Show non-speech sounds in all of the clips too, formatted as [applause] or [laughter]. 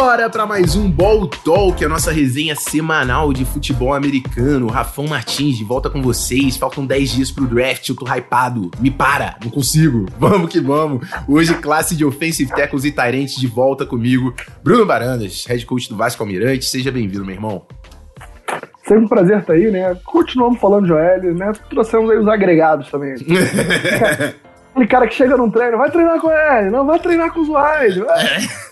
Bora para mais um Ball Talk, a nossa resenha semanal de futebol americano. Rafão Martins de volta com vocês. Faltam 10 dias pro draft, eu tô hypado. Me para, não consigo. [laughs] Vamos que vamos. Hoje, classe de offensive tackles e Tyrants de volta comigo. Bruno Barandas, head coach do Vasco Almirante. Seja bem-vindo, meu irmão. Sempre um prazer estar aí, né? Continuamos falando de Joel, né? Trouxemos aí os agregados também. [laughs] Aquele cara que chega num treino, vai treinar com ele, não vai treinar com os wide. [laughs]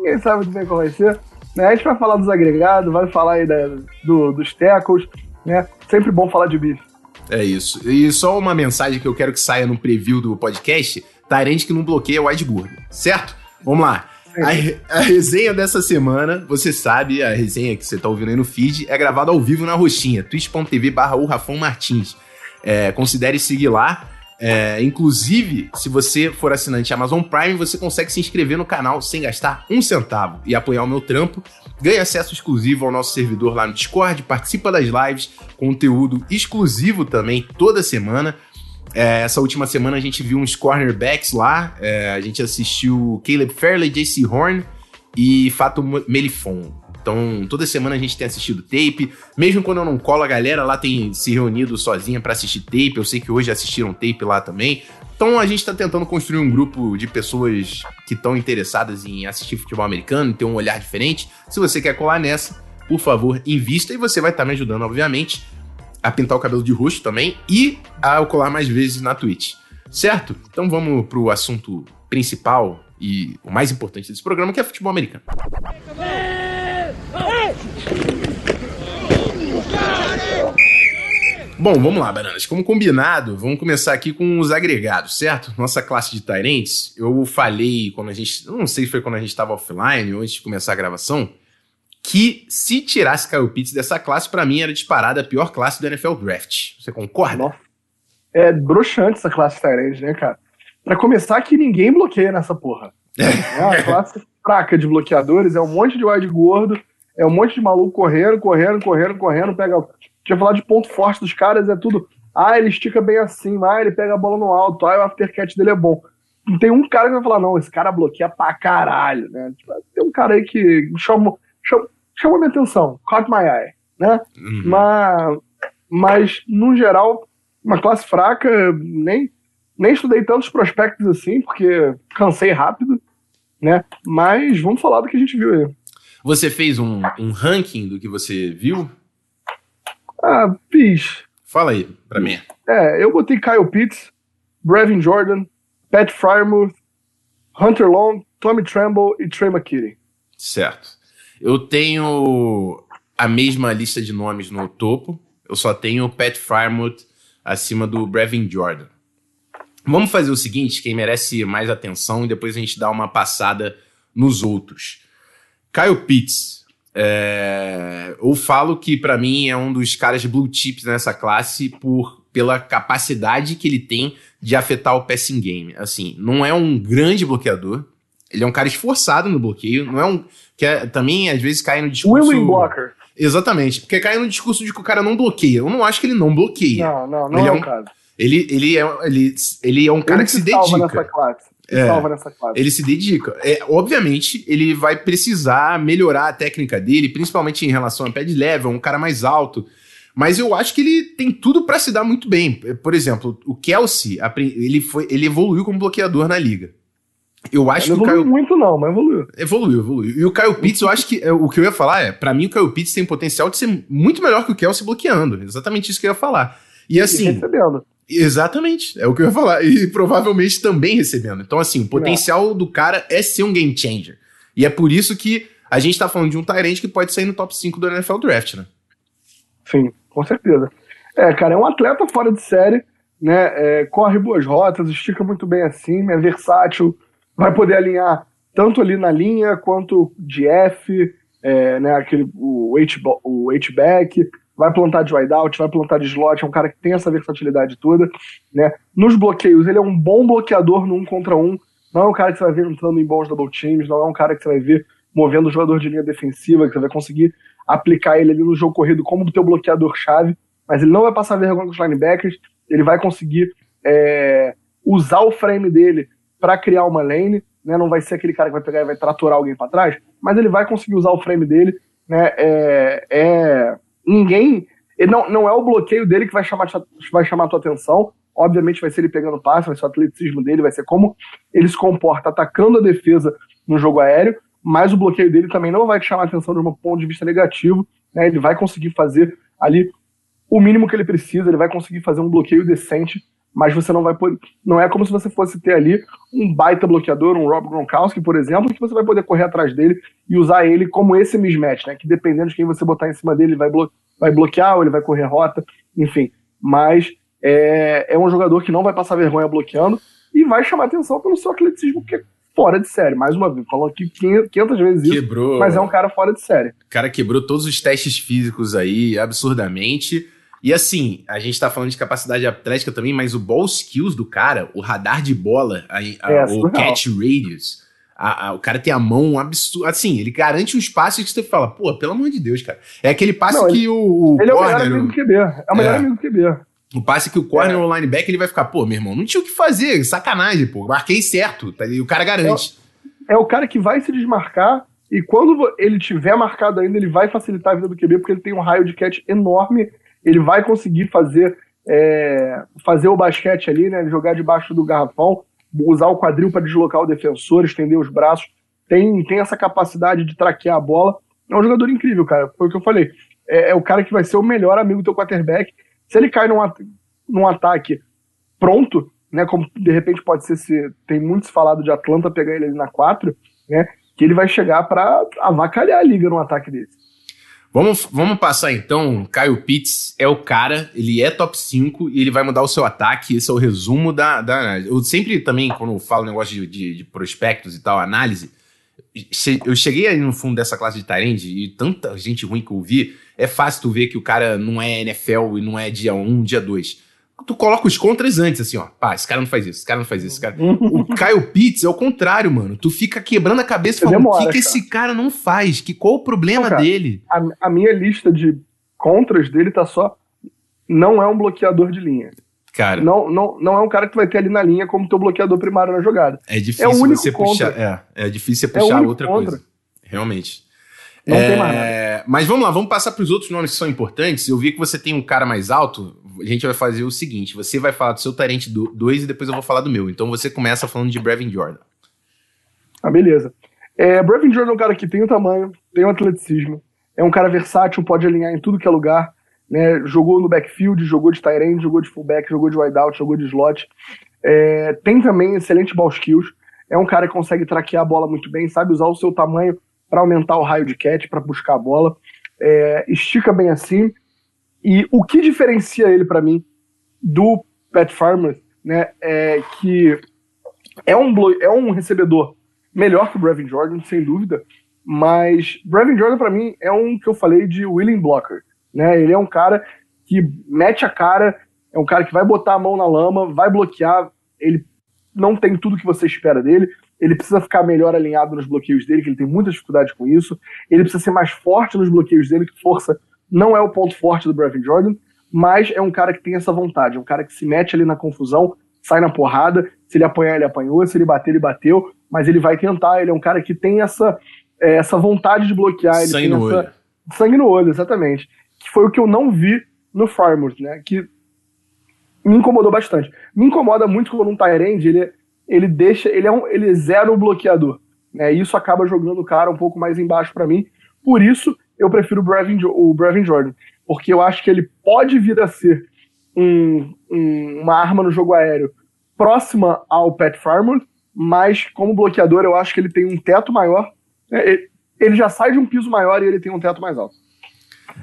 Ninguém sabe muito bem qual vai ser. Né? A gente vai falar dos agregados, vai falar aí da, do, dos tackles, né? Sempre bom falar de bife. É isso. E só uma mensagem que eu quero que saia no preview do podcast: Tyrande que não bloqueia o gordo, certo? Vamos lá. A, a, resenha dessa semana, você sabe, a resenha que você tá ouvindo aí no feed, é gravada ao vivo na roxinha, twitch.tv barra Martins. É, considere seguir lá. É, inclusive, se você for assinante Amazon Prime, você consegue se inscrever no canal sem gastar um centavo e apoiar o meu trampo. Ganha acesso exclusivo ao nosso servidor lá no Discord, participa das lives, conteúdo exclusivo também toda semana. É, essa última semana a gente viu uns cornerbacks lá. É, a gente assistiu Caleb Fairley, JC Horn e Fato Melifon. Então, toda semana a gente tem assistido tape. Mesmo quando eu não colo, a galera lá tem se reunido sozinha para assistir tape. Eu sei que hoje assistiram tape lá também. Então, a gente tá tentando construir um grupo de pessoas que estão interessadas em assistir futebol americano, ter um olhar diferente. Se você quer colar nessa, por favor, invista e você vai estar tá me ajudando, obviamente, a pintar o cabelo de roxo também e a colar mais vezes na Twitch. Certo? Então vamos pro assunto principal e o mais importante desse programa, que é futebol americano. Bom, vamos lá, Bananas. Como combinado, vamos começar aqui com os agregados, certo? Nossa classe de Tyrants, eu falei quando a gente. Não sei se foi quando a gente estava offline ou antes de começar a gravação, que se tirasse Kyle Pitts dessa classe, para mim era disparada a pior classe do NFL Draft. Você concorda? Nossa. É broxante essa classe Tyrant, né, cara? Pra começar, que ninguém bloqueia nessa porra. É uma classe fraca de bloqueadores, é um monte de wide gordo, é um monte de maluco correndo, correndo, correndo, correndo, pega. Tinha falar de ponto forte dos caras, é tudo. Ah, ele estica bem assim, ah, ele pega a bola no alto, ah, o aftercat dele é bom. Não tem um cara que vai falar, não, esse cara bloqueia pra caralho, né? Tipo, tem um cara aí que chamou, chamou, chamou minha atenção, caught my eye, né? Uhum. Mas, mas, no geral, uma classe fraca, nem, nem estudei tantos prospectos assim, porque cansei rápido, né? Mas vamos falar do que a gente viu aí. Você fez um, um ranking do que você viu? Ah, fiz. Fala aí pra mim. É, eu botei Kyle Pitts, Brevin Jordan, Pat Frymouth, Hunter Long, Tommy Tremble e Trey McKitty. Certo. Eu tenho a mesma lista de nomes no topo. Eu só tenho o Pat Frymouth acima do Brevin Jordan. Vamos fazer o seguinte, quem merece mais atenção, e depois a gente dá uma passada nos outros. Kyle Pitts. É, eu falo que para mim é um dos caras blue chips nessa classe por pela capacidade que ele tem de afetar o passing game. Assim, não é um grande bloqueador. Ele é um cara esforçado no bloqueio, não é um que é, também às vezes cai no discurso Willing blocker. Exatamente, porque cai no discurso de que o cara não bloqueia. Eu não acho que ele não bloqueia. Não, não, não ele é, é um, caso. Ele, ele, é, ele, ele é um cara ele que se, se dedica. Nessa classe é, salva nessa classe. Ele se dedica. É, obviamente, ele vai precisar melhorar a técnica dele, principalmente em relação a pad level, um cara mais alto. Mas eu acho que ele tem tudo para se dar muito bem. Por exemplo, o Kelsey, ele, foi, ele evoluiu como bloqueador na liga. Eu acho ele que o Kyle... muito não, mas evoluiu. Evoluiu, evoluiu. E o Kyle Pitts, eu acho que é, o que eu ia falar é, para mim o Kyle Pitts tem potencial de ser muito melhor que o Kelsey bloqueando. Exatamente isso que eu ia falar. E assim, e recebendo. Exatamente, é o que eu ia falar. E provavelmente também recebendo. Então, assim, o potencial do cara é ser um game changer. E é por isso que a gente tá falando de um Tyrant que pode sair no top 5 do NFL Draft, né? Sim, com certeza. É, cara, é um atleta fora de série, né? É, corre boas rotas, estica muito bem assim, é versátil, vai poder alinhar tanto ali na linha quanto de F, é, né? Aquele, o H-back, vai plantar de wideout, vai plantar de slot, é um cara que tem essa versatilidade toda, né? Nos bloqueios, ele é um bom bloqueador no um contra um, não é um cara que você vai ver entrando em bons double teams, não é um cara que você vai ver movendo o jogador de linha defensiva, que você vai conseguir aplicar ele ali no jogo corrido como do teu bloqueador-chave, mas ele não vai passar vergonha com os linebackers, ele vai conseguir é, usar o frame dele para criar uma lane, né? Não vai ser aquele cara que vai pegar e vai tratorar alguém para trás, mas ele vai conseguir usar o frame dele, né? É, é ninguém, não, não é o bloqueio dele que vai chamar, vai chamar a tua atenção. Obviamente vai ser ele pegando passe, vai ser o atleticismo dele, vai ser como ele se comporta atacando a defesa no jogo aéreo, mas o bloqueio dele também não vai te chamar a atenção de um ponto de vista negativo. Né? Ele vai conseguir fazer ali o mínimo que ele precisa, ele vai conseguir fazer um bloqueio decente, mas você não vai poder. Não é como se você fosse ter ali um baita bloqueador, um Rob Gronkowski, por exemplo, que você vai poder correr atrás dele e usar ele como esse mismatch, né? Que dependendo de quem você botar em cima dele, ele vai, blo vai bloquear ou ele vai correr rota, enfim. Mas é, é um jogador que não vai passar vergonha bloqueando e vai chamar atenção pelo seu atleticismo, que é fora de série. Mais uma vez, falou aqui 500 vezes isso, quebrou, mas é um cara fora de série. O cara quebrou todos os testes físicos aí, absurdamente. E assim, a gente tá falando de capacidade atlética também, mas o ball skills do cara, o radar de bola, a, a, é, o catch radius, a, o cara tem a mão absurda. Assim, ele garante um espaço que você fala, pô, pelo amor de Deus, cara. É aquele passe Não, que ele, o, o Ele corner, é o melhor amigo do QB. É o melhor é. amigo do QB. O passe que o corner é. ou o linebacker ele vai ficar, pô, meu irmão, não tinha o que fazer, sacanagem, pô, marquei certo, tá? e o cara garante. É, é, o cara que vai se desmarcar e quando ele tiver marcado ainda, ele vai facilitar a vida do QB porque ele tem um raio de catch enorme, ele vai conseguir fazer é, fazer o basquete ali, né, jogar debaixo do garrafão, usar o quadril para deslocar o defensor, estender os braços, tem, tem essa capacidade de traquear a bola. É um jogador incrível, cara. Foi o que eu falei. É, é o cara que vai ser o melhor amigo do teu quarterback se ele cai num, num ataque pronto, né, como de repente pode ser se tem muitos falado de Atlanta pegar ele ali na 4, né, que ele vai chegar para avacalhar a liga num ataque desse. Vamos, vamos passar então. Caio Pitts é o cara, ele é top 5 e ele vai mudar o seu ataque. Esse é o resumo da, da. Eu sempre também, quando falo negócio de, de, de prospectos e tal, análise, eu cheguei aí no fundo dessa classe de Tyrande e tanta gente ruim que eu vi, é fácil tu ver que o cara não é NFL e não é dia 1, um, dia 2. Tu coloca os contras antes, assim, ó. Pá, esse cara não faz isso, esse cara não faz isso, esse cara. o Kyle Pitts é o contrário, mano. Tu fica quebrando a cabeça e falando: o que, que esse cara não faz? Que, qual o problema não, cara, dele? A, a minha lista de contras dele tá só. Não é um bloqueador de linha. Cara. Não, não, não é um cara que vai ter ali na linha como teu bloqueador primário na jogada. É difícil é você contra. puxar. É, é difícil você é puxar é outra contra. coisa. Realmente. Não é, tem mais nada. Mas vamos lá, vamos passar para os outros nomes que são importantes. Eu vi que você tem um cara mais alto. A gente vai fazer o seguinte: você vai falar do seu Tarente 2 e depois eu vou falar do meu. Então você começa falando de Brevin Jordan. Ah, beleza. É, Brevin Jordan é um cara que tem o tamanho, tem o atleticismo, é um cara versátil, pode alinhar em tudo que é lugar. Né, jogou no backfield, jogou de tight end, jogou de fullback, jogou de wideout, jogou de slot. É, tem também excelente ball skills. É um cara que consegue traquear a bola muito bem, sabe usar o seu tamanho para aumentar o raio de catch, para buscar a bola. É, estica bem assim. E o que diferencia ele para mim do Pat Farmer, né, é que é um, é um recebedor melhor que o Brevin Jordan, sem dúvida, mas Brevin Jordan para mim é um que eu falei de willing blocker, né? Ele é um cara que mete a cara, é um cara que vai botar a mão na lama, vai bloquear, ele não tem tudo que você espera dele, ele precisa ficar melhor alinhado nos bloqueios dele, que ele tem muita dificuldade com isso. Ele precisa ser mais forte nos bloqueios dele, que força não é o ponto forte do Brevin Jordan, mas é um cara que tem essa vontade, é um cara que se mete ali na confusão, sai na porrada, se ele apanhar, ele apanhou, se ele bater, ele bateu, mas ele vai tentar, ele é um cara que tem essa, é, essa vontade de bloquear, ele sangue tem no essa, olho. sangue no olho, exatamente. Que foi o que eu não vi no Farmers, né? Que me incomodou bastante. Me incomoda muito quando um Tyrande, ele ele deixa, ele é um, ele zera o bloqueador, né? Isso acaba jogando o cara um pouco mais embaixo para mim. Por isso eu prefiro o Brevin, o Brevin Jordan, porque eu acho que ele pode vir a ser um, um, uma arma no jogo aéreo próxima ao Pat Farmer, mas como bloqueador eu acho que ele tem um teto maior. Né? Ele já sai de um piso maior e ele tem um teto mais alto.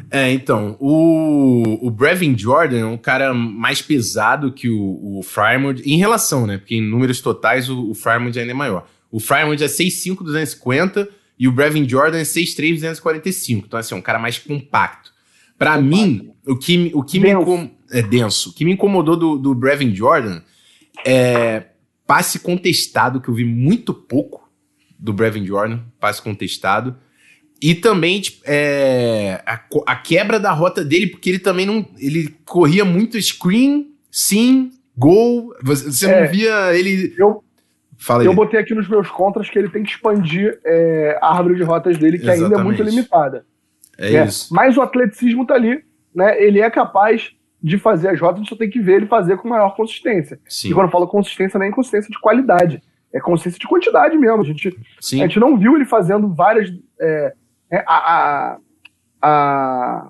É, então, o, o Brevin Jordan é um cara mais pesado que o, o Frymouth, em relação, né? Porque em números totais o, o Frymouth ainda é maior. O Frymouth é 6'5", 250 e o Brevin Jordan é 6'3", 245. Então, assim, é um cara mais compacto. Para mim, o que, o que me incom... é denso. O que me incomodou do, do Brevin Jordan é passe contestado, que eu vi muito pouco do Brevin Jordan, passe contestado. E também tipo, é, a, a, quebra da rota dele, porque ele também não. Ele corria muito screen, sim, gol. Você, você é, não via ele. Eu, Fala eu botei aqui nos meus contras que ele tem que expandir é, a árvore de rotas dele, que Exatamente. ainda é muito limitada. É, é, isso. Mas o atleticismo tá ali, né? Ele é capaz de fazer as rotas, a gente só tem que ver ele fazer com maior consistência. Sim. E quando eu falo consistência, não é consistência de qualidade, é consistência de quantidade mesmo. A gente, Sim. a gente não viu ele fazendo várias. É, a, a, a,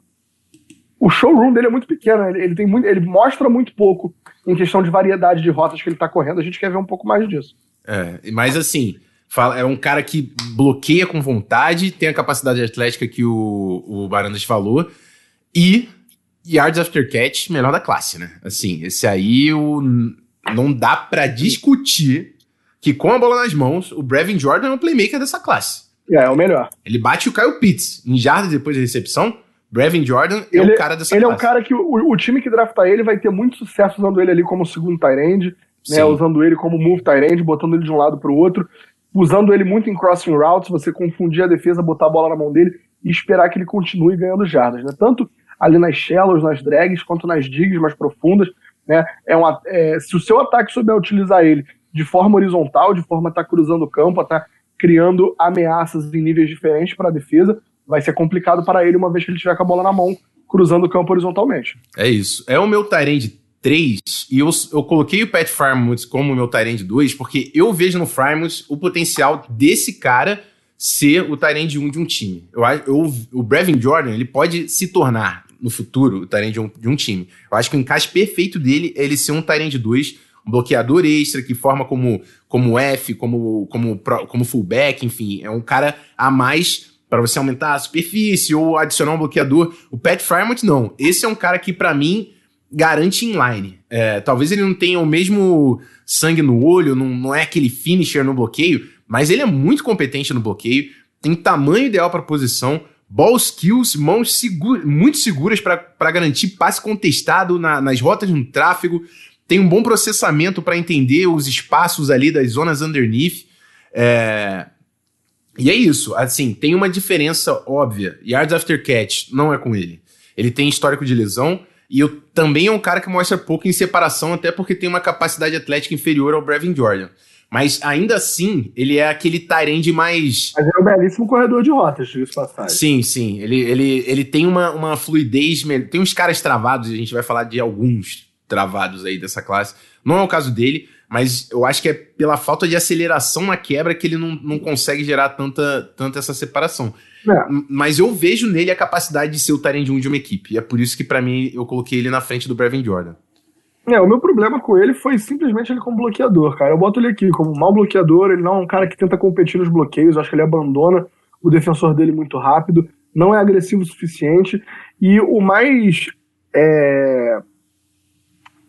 o showroom dele é muito pequeno, ele, ele, tem muito, ele mostra muito pouco em questão de variedade de rotas que ele está correndo. A gente quer ver um pouco mais disso. É, mas assim, fala, é um cara que bloqueia com vontade, tem a capacidade atlética que o, o Barandas falou, e yards after catch, melhor da classe, né? Assim, esse aí o, não dá para discutir que com a bola nas mãos, o Brevin Jordan é o playmaker dessa classe. É, é o melhor. Ele bate o Kyle Pitts em jardas depois da recepção. Brevin Jordan é ele, o cara dessa ele classe. Ele é um cara que o, o, time que draftar ele vai ter muito sucesso usando ele ali como segundo tight end né, usando ele como move tight botando ele de um lado para o outro, usando ele muito em crossing routes, você confundir a defesa, botar a bola na mão dele e esperar que ele continue ganhando jardas, né? Tanto ali nas shallows, nas drags, quanto nas digs mais profundas, né? É uma, é, se o seu ataque souber utilizar ele de forma horizontal, de forma a estar tá cruzando o campo, a estar tá criando ameaças em níveis diferentes para a defesa, vai ser complicado para ele uma vez que ele tiver com a bola na mão, cruzando o campo horizontalmente. É isso. É o meu Tyrande 3, e eu, eu coloquei o Pat Farmouth como meu Tyrande 2, porque eu vejo no Farmouth o potencial desse cara ser o Tyrande 1 de um time. Eu, eu, o Brevin Jordan, ele pode se tornar, no futuro, o Tyrande 1 de um time. Eu acho que o encaixe perfeito dele é ele ser um Tyrande 2, um bloqueador extra, que forma como, como F, como, como, como fullback, enfim, é um cara a mais para você aumentar a superfície ou adicionar um bloqueador. O Pat Farmouth, não. Esse é um cara que, para mim, garante inline. É, talvez ele não tenha o mesmo sangue no olho, não, não é aquele finisher no bloqueio, mas ele é muito competente no bloqueio, tem tamanho ideal para posição, ball skills, mãos segura, muito seguras para garantir passe contestado na, nas rotas no tráfego, tem um bom processamento para entender os espaços ali das zonas underneath. É... E é isso, assim, tem uma diferença óbvia. Yards after catch não é com ele. Ele tem histórico de lesão, e eu, também é um cara que mostra pouco em separação, até porque tem uma capacidade atlética inferior ao Brevin Jordan. Mas ainda assim, ele é aquele Tyrande mais. Mas é um belíssimo corredor de rotas, diga passagem. Sim, sim. Ele, ele, ele tem uma, uma fluidez. Tem uns caras travados, a gente vai falar de alguns travados aí dessa classe. Não é o caso dele, mas eu acho que é pela falta de aceleração na quebra que ele não, não consegue gerar tanta, tanta essa separação. É. Mas eu vejo nele a capacidade de ser o Tyrande 1 de uma equipe. E é por isso que, para mim, eu coloquei ele na frente do Brevin Jordan. É, o meu problema com ele foi simplesmente ele como bloqueador, cara. Eu boto ele aqui como mau bloqueador, ele não é um cara que tenta competir nos bloqueios, eu acho que ele abandona o defensor dele muito rápido, não é agressivo o suficiente. E o mais. É,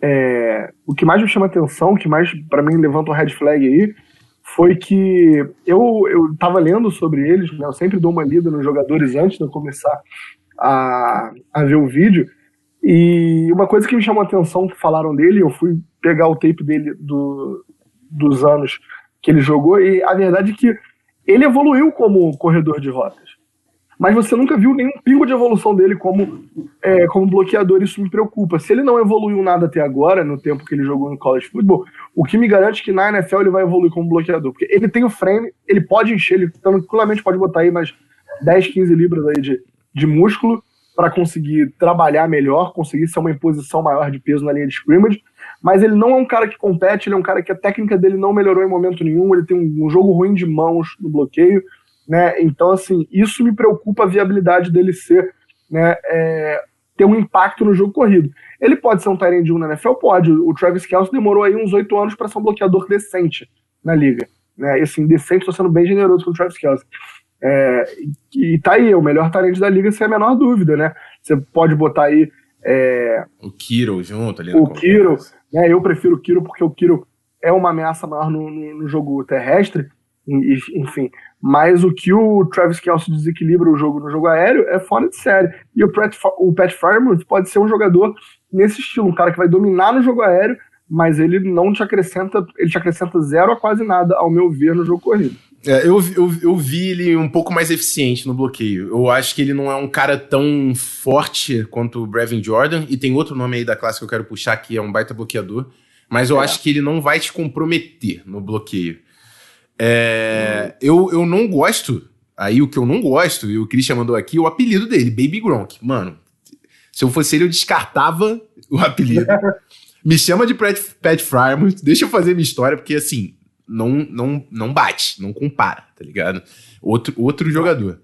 é, o que mais me chama atenção, o que mais para mim levanta um red flag aí, foi que eu, eu tava lendo sobre eles, né? eu sempre dou uma lida nos jogadores antes de eu começar a, a ver o vídeo, e uma coisa que me chamou a atenção que falaram dele, eu fui pegar o tape dele do, dos anos que ele jogou, e a verdade é que ele evoluiu como corredor de rotas mas você nunca viu nenhum pingo de evolução dele como, é, como bloqueador, isso me preocupa. Se ele não evoluiu nada até agora, no tempo que ele jogou no college football, o que me garante que na NFL ele vai evoluir como bloqueador, porque ele tem o frame, ele pode encher, ele tranquilamente pode botar aí mais 10, 15 libras aí de, de músculo para conseguir trabalhar melhor, conseguir ser uma imposição maior de peso na linha de scrimmage, mas ele não é um cara que compete, ele é um cara que a técnica dele não melhorou em momento nenhum, ele tem um, um jogo ruim de mãos no bloqueio, né? Então, assim, isso me preocupa a viabilidade dele ser, né, é, ter um impacto no jogo corrido. Ele pode ser um Tyrande 1 na NFL? Pode. O Travis Kelce demorou aí uns oito anos para ser um bloqueador decente na liga. Né? E assim, decente, estou sendo bem generoso com o Travis Kelce. É, e tá aí, o melhor talento da liga, sem a menor dúvida, né? Você pode botar aí. É, o Kiro junto ali. O Kiro, né? Eu prefiro o Kiro porque o Kiro é uma ameaça maior no, no, no jogo terrestre, enfim. Mas o que o Travis Kelce desequilibra o jogo no jogo aéreo é fora de série. E o Pat, o Pat Farmer pode ser um jogador nesse estilo, um cara que vai dominar no jogo aéreo, mas ele não te acrescenta, ele te acrescenta zero a quase nada, ao meu ver, no jogo corrido. É, eu, eu, eu vi ele um pouco mais eficiente no bloqueio. Eu acho que ele não é um cara tão forte quanto o Brevin Jordan, e tem outro nome aí da classe que eu quero puxar que é um baita bloqueador, mas eu é. acho que ele não vai te comprometer no bloqueio. É, eu, eu não gosto. Aí o que eu não gosto, e o Christian mandou aqui, o apelido dele, Baby Gronk. Mano, se eu fosse ele, eu descartava o apelido. Me chama de Pat, Pat Frymouth, deixa eu fazer minha história, porque assim, não, não, não bate, não compara, tá ligado? Outro, outro jogador.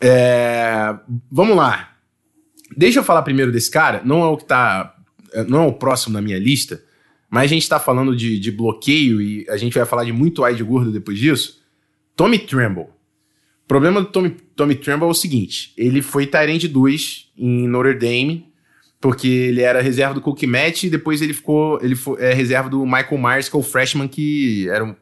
É, vamos lá. Deixa eu falar primeiro desse cara, não é o que tá. Não é o próximo na minha lista, mas a gente tá falando de, de bloqueio e a gente vai falar de muito wide gordo depois disso. Tommy Tremble. O problema do Tommy, Tommy Tremble é o seguinte: ele foi Tyrande 2 em Notre Dame, porque ele era reserva do Cook Match e depois ele ficou. Ele foi é, reserva do Michael Myers, que é o freshman que era um,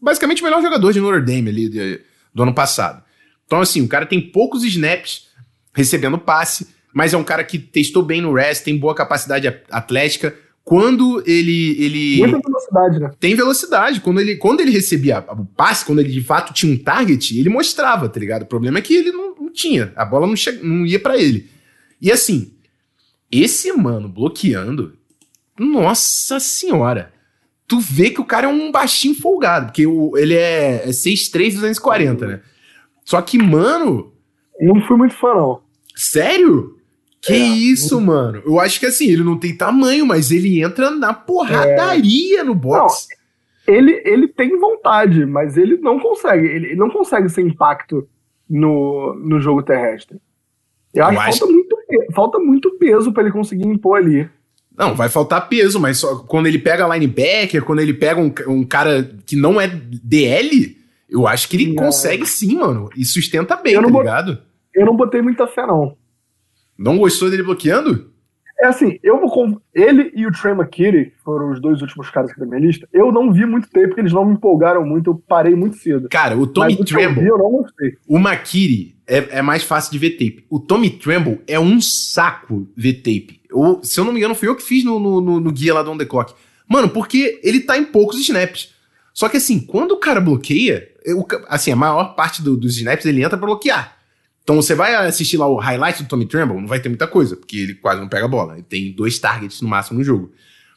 basicamente o melhor jogador de Notre Dame ali de, do ano passado. Então, assim, o cara tem poucos snaps recebendo passe, mas é um cara que testou bem no rest, tem boa capacidade atlética. Quando ele. ele Muita velocidade, né? Tem velocidade. Quando ele, quando ele recebia o passe, quando ele de fato tinha um target, ele mostrava, tá ligado? O problema é que ele não, não tinha. A bola não, che... não ia para ele. E assim, esse mano bloqueando, nossa senhora. Tu vê que o cara é um baixinho folgado, porque o, ele é, é 6'3", 240, né? Só que, mano. Não fui muito fã, não. Sério? Que é, isso, mano? Eu acho que assim, ele não tem tamanho, mas ele entra na porradaria é... no box. Não, ele, ele tem vontade, mas ele não consegue. Ele, não consegue ser impacto no, no jogo terrestre. Eu acho, Eu acho... que falta muito, falta muito peso para ele conseguir impor ali. Não, vai faltar peso, mas só quando ele pega linebacker, quando ele pega um, um cara que não é DL, eu acho que ele não. consegue sim, mano. E sustenta bem, tá ligado? Eu não botei muita fé, não. Não gostou dele bloqueando? É assim, eu vou. Ele e o Trey McKitty foram os dois últimos caras aqui da minha lista. Eu não vi muito tempo, porque eles não me empolgaram muito, eu parei muito cedo. Cara, o Tommy Mas, Tremble. Eu, vi, eu não gostei. O McKitty é, é, mais fácil de ver tape. O Tommy Tremble é um saco ver tape. Eu, se eu não me engano, fui eu que fiz no, no, no, no guia lá do On The Clock. Mano, porque ele tá em poucos snaps. Só que assim, quando o cara bloqueia, eu, assim, a maior parte do, dos snaps ele entra pra bloquear. Então você vai assistir lá o highlight do Tommy Tremble, não vai ter muita coisa, porque ele quase não pega a bola. Ele tem dois targets no máximo no jogo.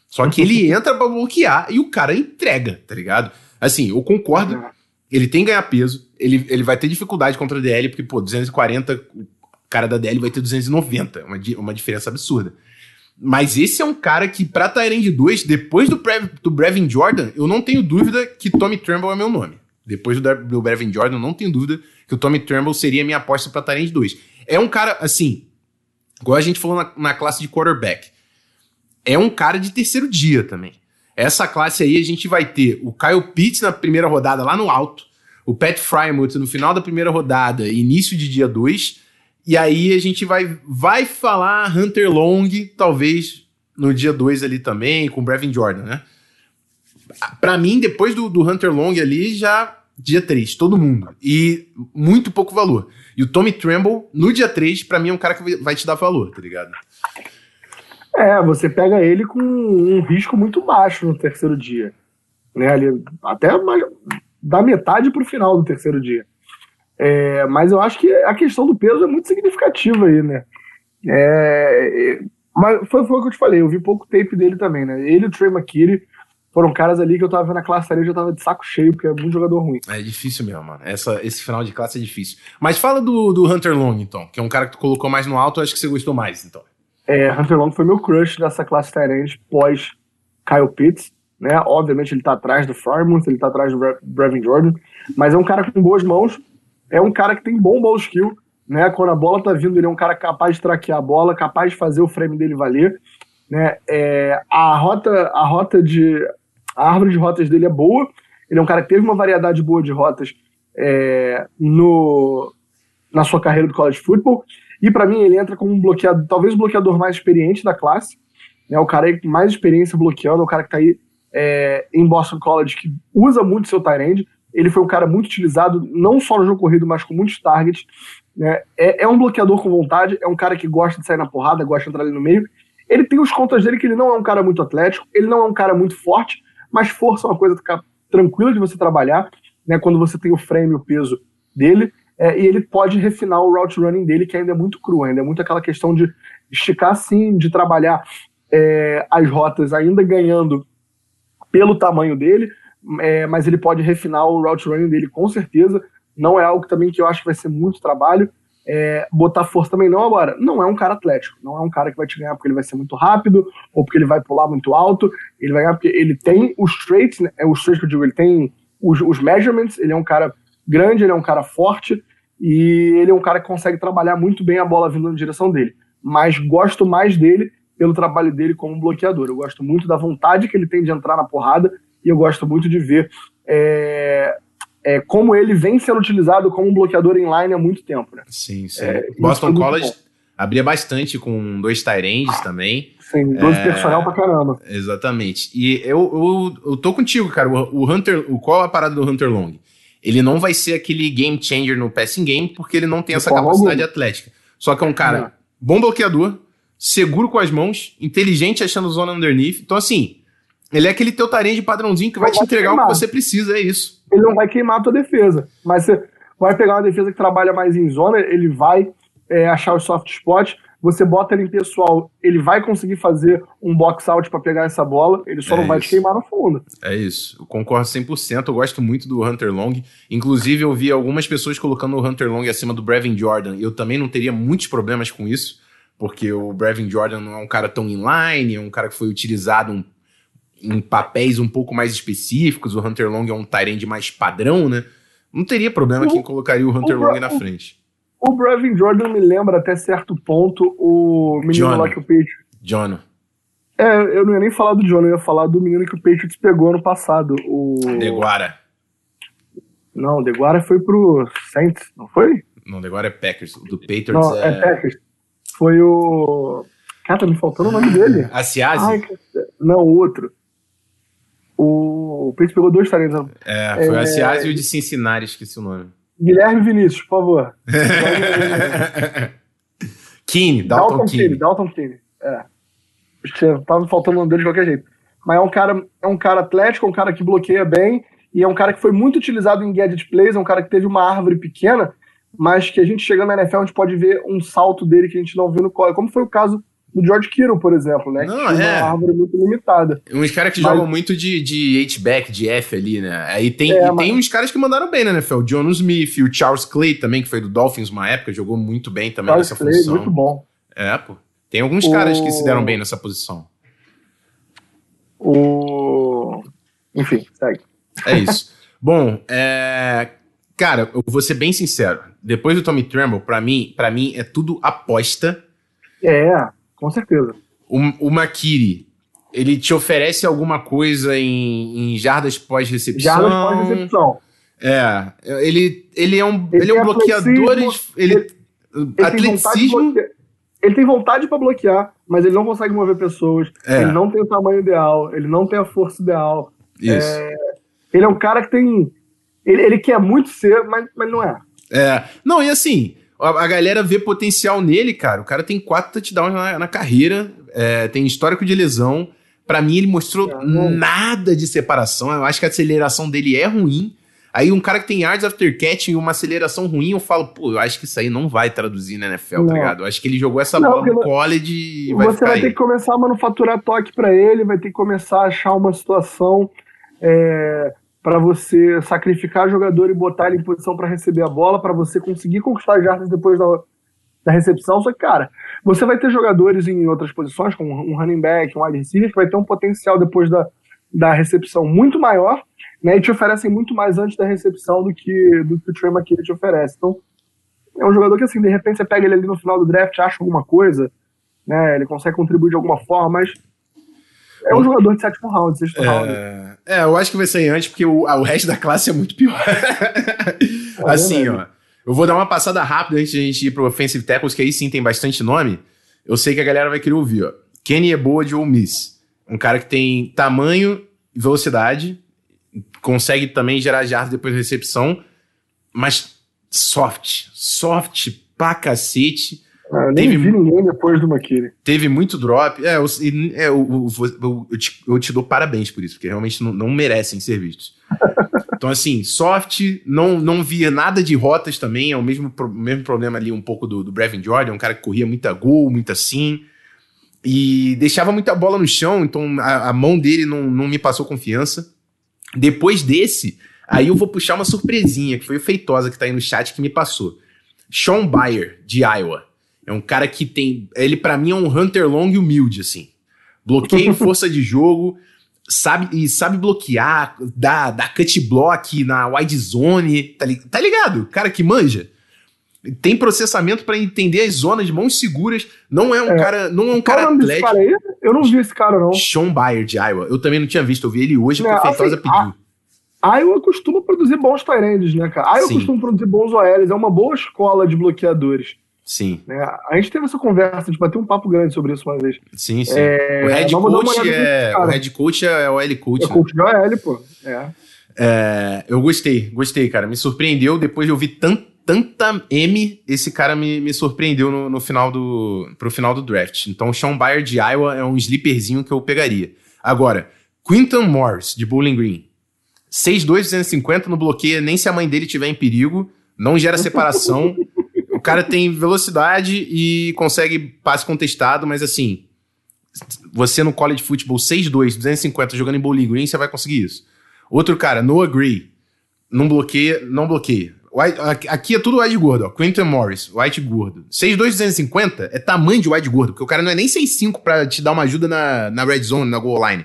Só que ele [laughs] entra pra bloquear e o cara entrega, tá ligado? Assim, eu concordo. Ele tem que ganhar peso, ele, ele vai ter dificuldade contra a DL, porque, pô, 240, o cara da DL vai ter 290. Uma, uma diferença absurda. Mas esse é um cara que, pra Tyrande 2, depois do, Pre, do Brevin Jordan, eu não tenho dúvida que Tommy Tremble é meu nome. Depois do, do Brevin Jordan, não tenho dúvida que o Tommy Turnbull seria minha aposta para Tyrande 2. É um cara, assim, igual a gente falou na, na, classe de quarterback, é um cara de terceiro dia também. Essa classe aí a gente vai ter o Kyle Pitts na primeira rodada lá no alto, o Pat Frymouth no final da primeira rodada, início de dia 2, e aí a gente vai, vai falar Hunter Long, talvez no dia 2 ali também, com o Brevin Jordan, né? Para mim, depois do, do Hunter Long ali, já dia 3, todo mundo. E muito pouco valor. E o Tommy Tremble, no dia 3, para mim é um cara que vai te dar valor, tá ligado? É, você pega ele com um risco muito baixo no terceiro dia. Né, ali, até mais, da metade pro final do terceiro dia. É, mas eu acho que a questão do peso é muito significativa aí, né? É, mas foi, foi o que eu te falei, eu vi pouco tape dele também, né? Ele e o Trey McKitty foram caras ali que eu tava vendo a classe ali, eu já tava de saco cheio, porque é muito jogador ruim. É difícil mesmo, mano. Essa, esse final de classe é difícil. Mas fala do, do Hunter Long, então, que é um cara que tu colocou mais no alto, acho que você gostou mais, então. É, Hunter Long foi meu crush dessa classe Tyrande pós Kyle Pitts, né? Obviamente ele tá atrás do Frymouth, ele tá atrás do Brevin Jordan, mas é um cara com boas mãos, é um cara que tem bom ball skill, né? Quando a bola tá vindo, ele é um cara capaz de traquear a bola, capaz de fazer o frame dele valer, né? É, a rota, a rota de a árvore de rotas dele é boa. Ele é um cara que teve uma variedade boa de rotas é, no, na sua carreira do college football. E para mim ele entra como um bloqueador, talvez o bloqueador mais experiente da classe. É o cara com mais experiência bloqueando, o cara que está aí é, em Boston College, que usa muito seu tight end. Ele foi um cara muito utilizado, não só no jogo corrido, mas com muitos targets. Né? É, é, um bloqueador com vontade, é um cara que gosta de sair na porrada, gosta de entrar ali no meio. Ele tem os contas dele que ele não é um cara muito atlético, ele não é um cara muito forte, mas força é uma coisa tranquila de você trabalhar, né, quando você tem o frame o peso dele, é, e ele pode refinar o route running dele, que ainda é muito cru, ainda é muito aquela questão de esticar sim, de trabalhar é, as rotas ainda ganhando pelo tamanho dele, é, mas ele pode refinar o route running dele com certeza. Não é algo também que eu acho que vai ser muito trabalho. É, botar força também não agora. Não é um cara atlético, não é um cara que vai te ganhar porque ele vai ser muito rápido ou porque ele vai pular muito alto. Ele vai ganhar porque ele tem os traits, né, é os traits que eu digo, ele tem os, os measurements, ele é um cara grande, ele é um cara forte e ele é um cara que consegue trabalhar muito bem a bola vindo na direção dele. Mas gosto mais dele pelo trabalho dele como bloqueador. Eu gosto muito da vontade que ele tem de entrar na porrada e eu gosto muito de ver é, é, como ele vem sendo utilizado como um bloqueador em line há muito tempo. Né? Sim, sim. É, Boston College abria bastante com dois Tyrands também. Sim, dois é, personal pra caramba. Exatamente. E eu, eu, eu tô contigo, cara. O, o Hunter, o, qual é a parada do Hunter Long? Ele não vai ser aquele game changer no passing game porque ele não tem essa capacidade atlética. Só que é um cara bom bloqueador, seguro com as mãos, inteligente achando zona underneath. Então, assim, ele é aquele teu de padrãozinho que vai, vai te entregar queimar. o que você precisa, é isso. Ele não vai queimar a tua defesa, mas você vai pegar uma defesa que trabalha mais em zona, ele vai é, achar os soft spots, você bota ele em pessoal, ele vai conseguir fazer um box out para pegar essa bola, ele só é não vai te queimar no fundo. É isso, eu concordo 100%, eu gosto muito do Hunter Long, inclusive eu vi algumas pessoas colocando o Hunter Long acima do Brevin Jordan, eu também não teria muitos problemas com isso, porque o Brevin Jordan não é um cara tão inline, é um cara que foi utilizado um, em papéis um pouco mais específicos, o Hunter Long é um Tyrande mais padrão, né? Não teria problema o, quem colocaria o Hunter o, Long na frente. O, Brevin Jordan me lembra até certo ponto o menino John. lá que o Patriots... John. É, eu não ia nem falar do John, eu ia falar do menino que o Patriots pegou ano passado, o... Deguara. Não, o Deguara foi pro Saints, não foi? Não, o Deguara é Packers, o do Patriots não, é... é Packers foi o. Cara, tá me faltando o nome dele. A Ciase? não, o outro. O, o Peixe pegou dois talentos. É, foi é... a Ciase e o de Cincinnati, esqueci o nome. Guilherme Vinícius, por favor. [laughs] Keane, Dalton, Dalton Keane. Dalton Keane, é. Tava faltando o nome dele de qualquer jeito. Mas é um cara, é um cara atlético, é um cara que bloqueia bem, e é um cara que foi muito utilizado em gadget plays, é um cara que teve uma árvore pequena, mas que a gente chegando na NFL, a gente pode ver um salto dele que a gente não viu no college, como foi o caso do George Kittle, por exemplo, né? Não, que é. uma árvore muito limitada. Uns caras que mas... jogam muito de, de H-back, de F ali, né? Aí tem, é, mas... tem uns caras que mandaram bem na NFL. O John Smith, o Charles Clay também, que foi do Dolphins uma época, jogou muito bem também Charles nessa Clay, função. muito bom. É, pô. Tem alguns o... caras que se deram bem nessa posição. O... Enfim, segue. É isso. [laughs] bom, é... Cara, eu vou ser bem sincero. Depois do Tommy Tremble, para mim, para mim é tudo aposta. É, com certeza. O, o Makiri, ele te oferece alguma coisa em, em jardas pós-recepção? Jardas pós-recepção. É, ele, ele é um, ele, ele é um bloqueador. Ele, ele, ele atleticismo. Tem ele tem vontade para bloquear, mas ele não consegue mover pessoas. É. Ele não tem o tamanho ideal, ele não tem a força ideal. Isso. É, ele é um cara que tem ele, ele quer muito ser, mas, mas não é. É. Não, e assim, a, a galera vê potencial nele, cara. O cara tem quatro touchdowns na, na carreira, é, tem histórico de lesão. Para mim, ele mostrou é, nada de separação. Eu acho que a aceleração dele é ruim. Aí um cara que tem yards after catch e uma aceleração ruim, eu falo, pô, eu acho que isso aí não vai traduzir na NFL, tá não. tá ligado? Eu acho que ele jogou essa não, bola no college e vai Você vai aí. ter que começar a manufaturar toque para ele, vai ter que começar a achar uma situação é, para você sacrificar jogador e botar ele em posição para receber a bola, para você conseguir conquistar jardas depois da, da recepção. Só que, cara, você vai ter jogadores em outras posições, como um running back, um wide receiver, que vai ter um potencial depois da, da recepção muito maior, né, e te oferecem muito mais antes da recepção do que, do que o Trey McKinney te oferece. Então, é um jogador que, assim, de repente você pega ele ali no final do draft, acha alguma coisa, né, ele consegue contribuir de alguma forma, mas é um jogador de sétimo round, sexto é... round. É, eu acho que vai ser antes, porque o, o resto da classe é muito pior. [laughs] É assim, ó. Eu vou dar uma passada rápida antes de a gente ir pro Offensive Tackles, que aí sim tem bastante nome. Eu sei que a galera vai querer ouvir, ó. Kenny é boa de Ole Miss. Um cara que tem tamanho e velocidade, consegue também gerar jardas depois da recepção, mas soft, soft pra cacete. Ah, eu nem teve, vi ninguém depois do McKinney. Teve muito drop. É, eu, é, eu, eu, eu, te, eu, te, dou parabéns por isso, porque realmente não, não merecem ser vistos. [laughs] então, assim, soft, não, não via nada de rotas também. É o mesmo, mesmo problema ali um pouco do, do Brevin Jordan, um cara que corria muita gol, muita sim. E deixava muita bola no chão, então a, a mão dele não, não me passou confiança. Depois desse, aí eu vou puxar uma surpresinha, que foi o Feitosa que tá aí no chat que me passou. Sean Bayer, de Iowa. É um cara que tem. Ele, para mim, é um Hunter Long humilde, assim. Bloqueio [laughs] força de jogo, sabe e sabe bloquear, dá, dá cut block na wide zone, tá, li, tá ligado? Cara que manja. Tem processamento para entender as zonas de mãos seguras. Não é um é. cara, não é um cara atlético. Cara aí? Eu não vi esse cara não. Sean Bayer de Iowa. Eu também não tinha visto, eu vi ele hoje porque a Feitosa assim, pediu. A Iowa costuma produzir bons Tyrands, né, cara? A Iowa Sim. costuma produzir bons OLs, é uma boa escola de bloqueadores. Sim. Né? A gente teve essa conversa, de bater um papo grande sobre isso uma vez. Sim, sim. É, o head coach é, o head coach é o L coach. É né? coach de OL, pô. É. é. eu gostei, gostei, cara. Me surpreendeu depois de ouvir tanto tanta M, esse cara me, me surpreendeu no, no, final do, pro final do draft. Então, o Sean Bayer de Iowa é um sleeperzinho que eu pegaria. Agora, Quinton Morris, de Bowling Green. 6'2", 250, no bloqueio, nem se a mãe dele tiver em perigo, não gera separação. [laughs] O cara tem velocidade e consegue passe contestado, mas assim, você no college football 6'2", 250 jogando em bowling green, você vai conseguir isso. Outro cara, Noah Gray, não bloqueia, não bloqueia. White, aqui é tudo wide gordo, ó. Quentin Morris, white gordo. 6'2", 250 é tamanho de wide gordo, porque o cara não é nem 6'5 pra te dar uma ajuda na, na red zone, na goal line.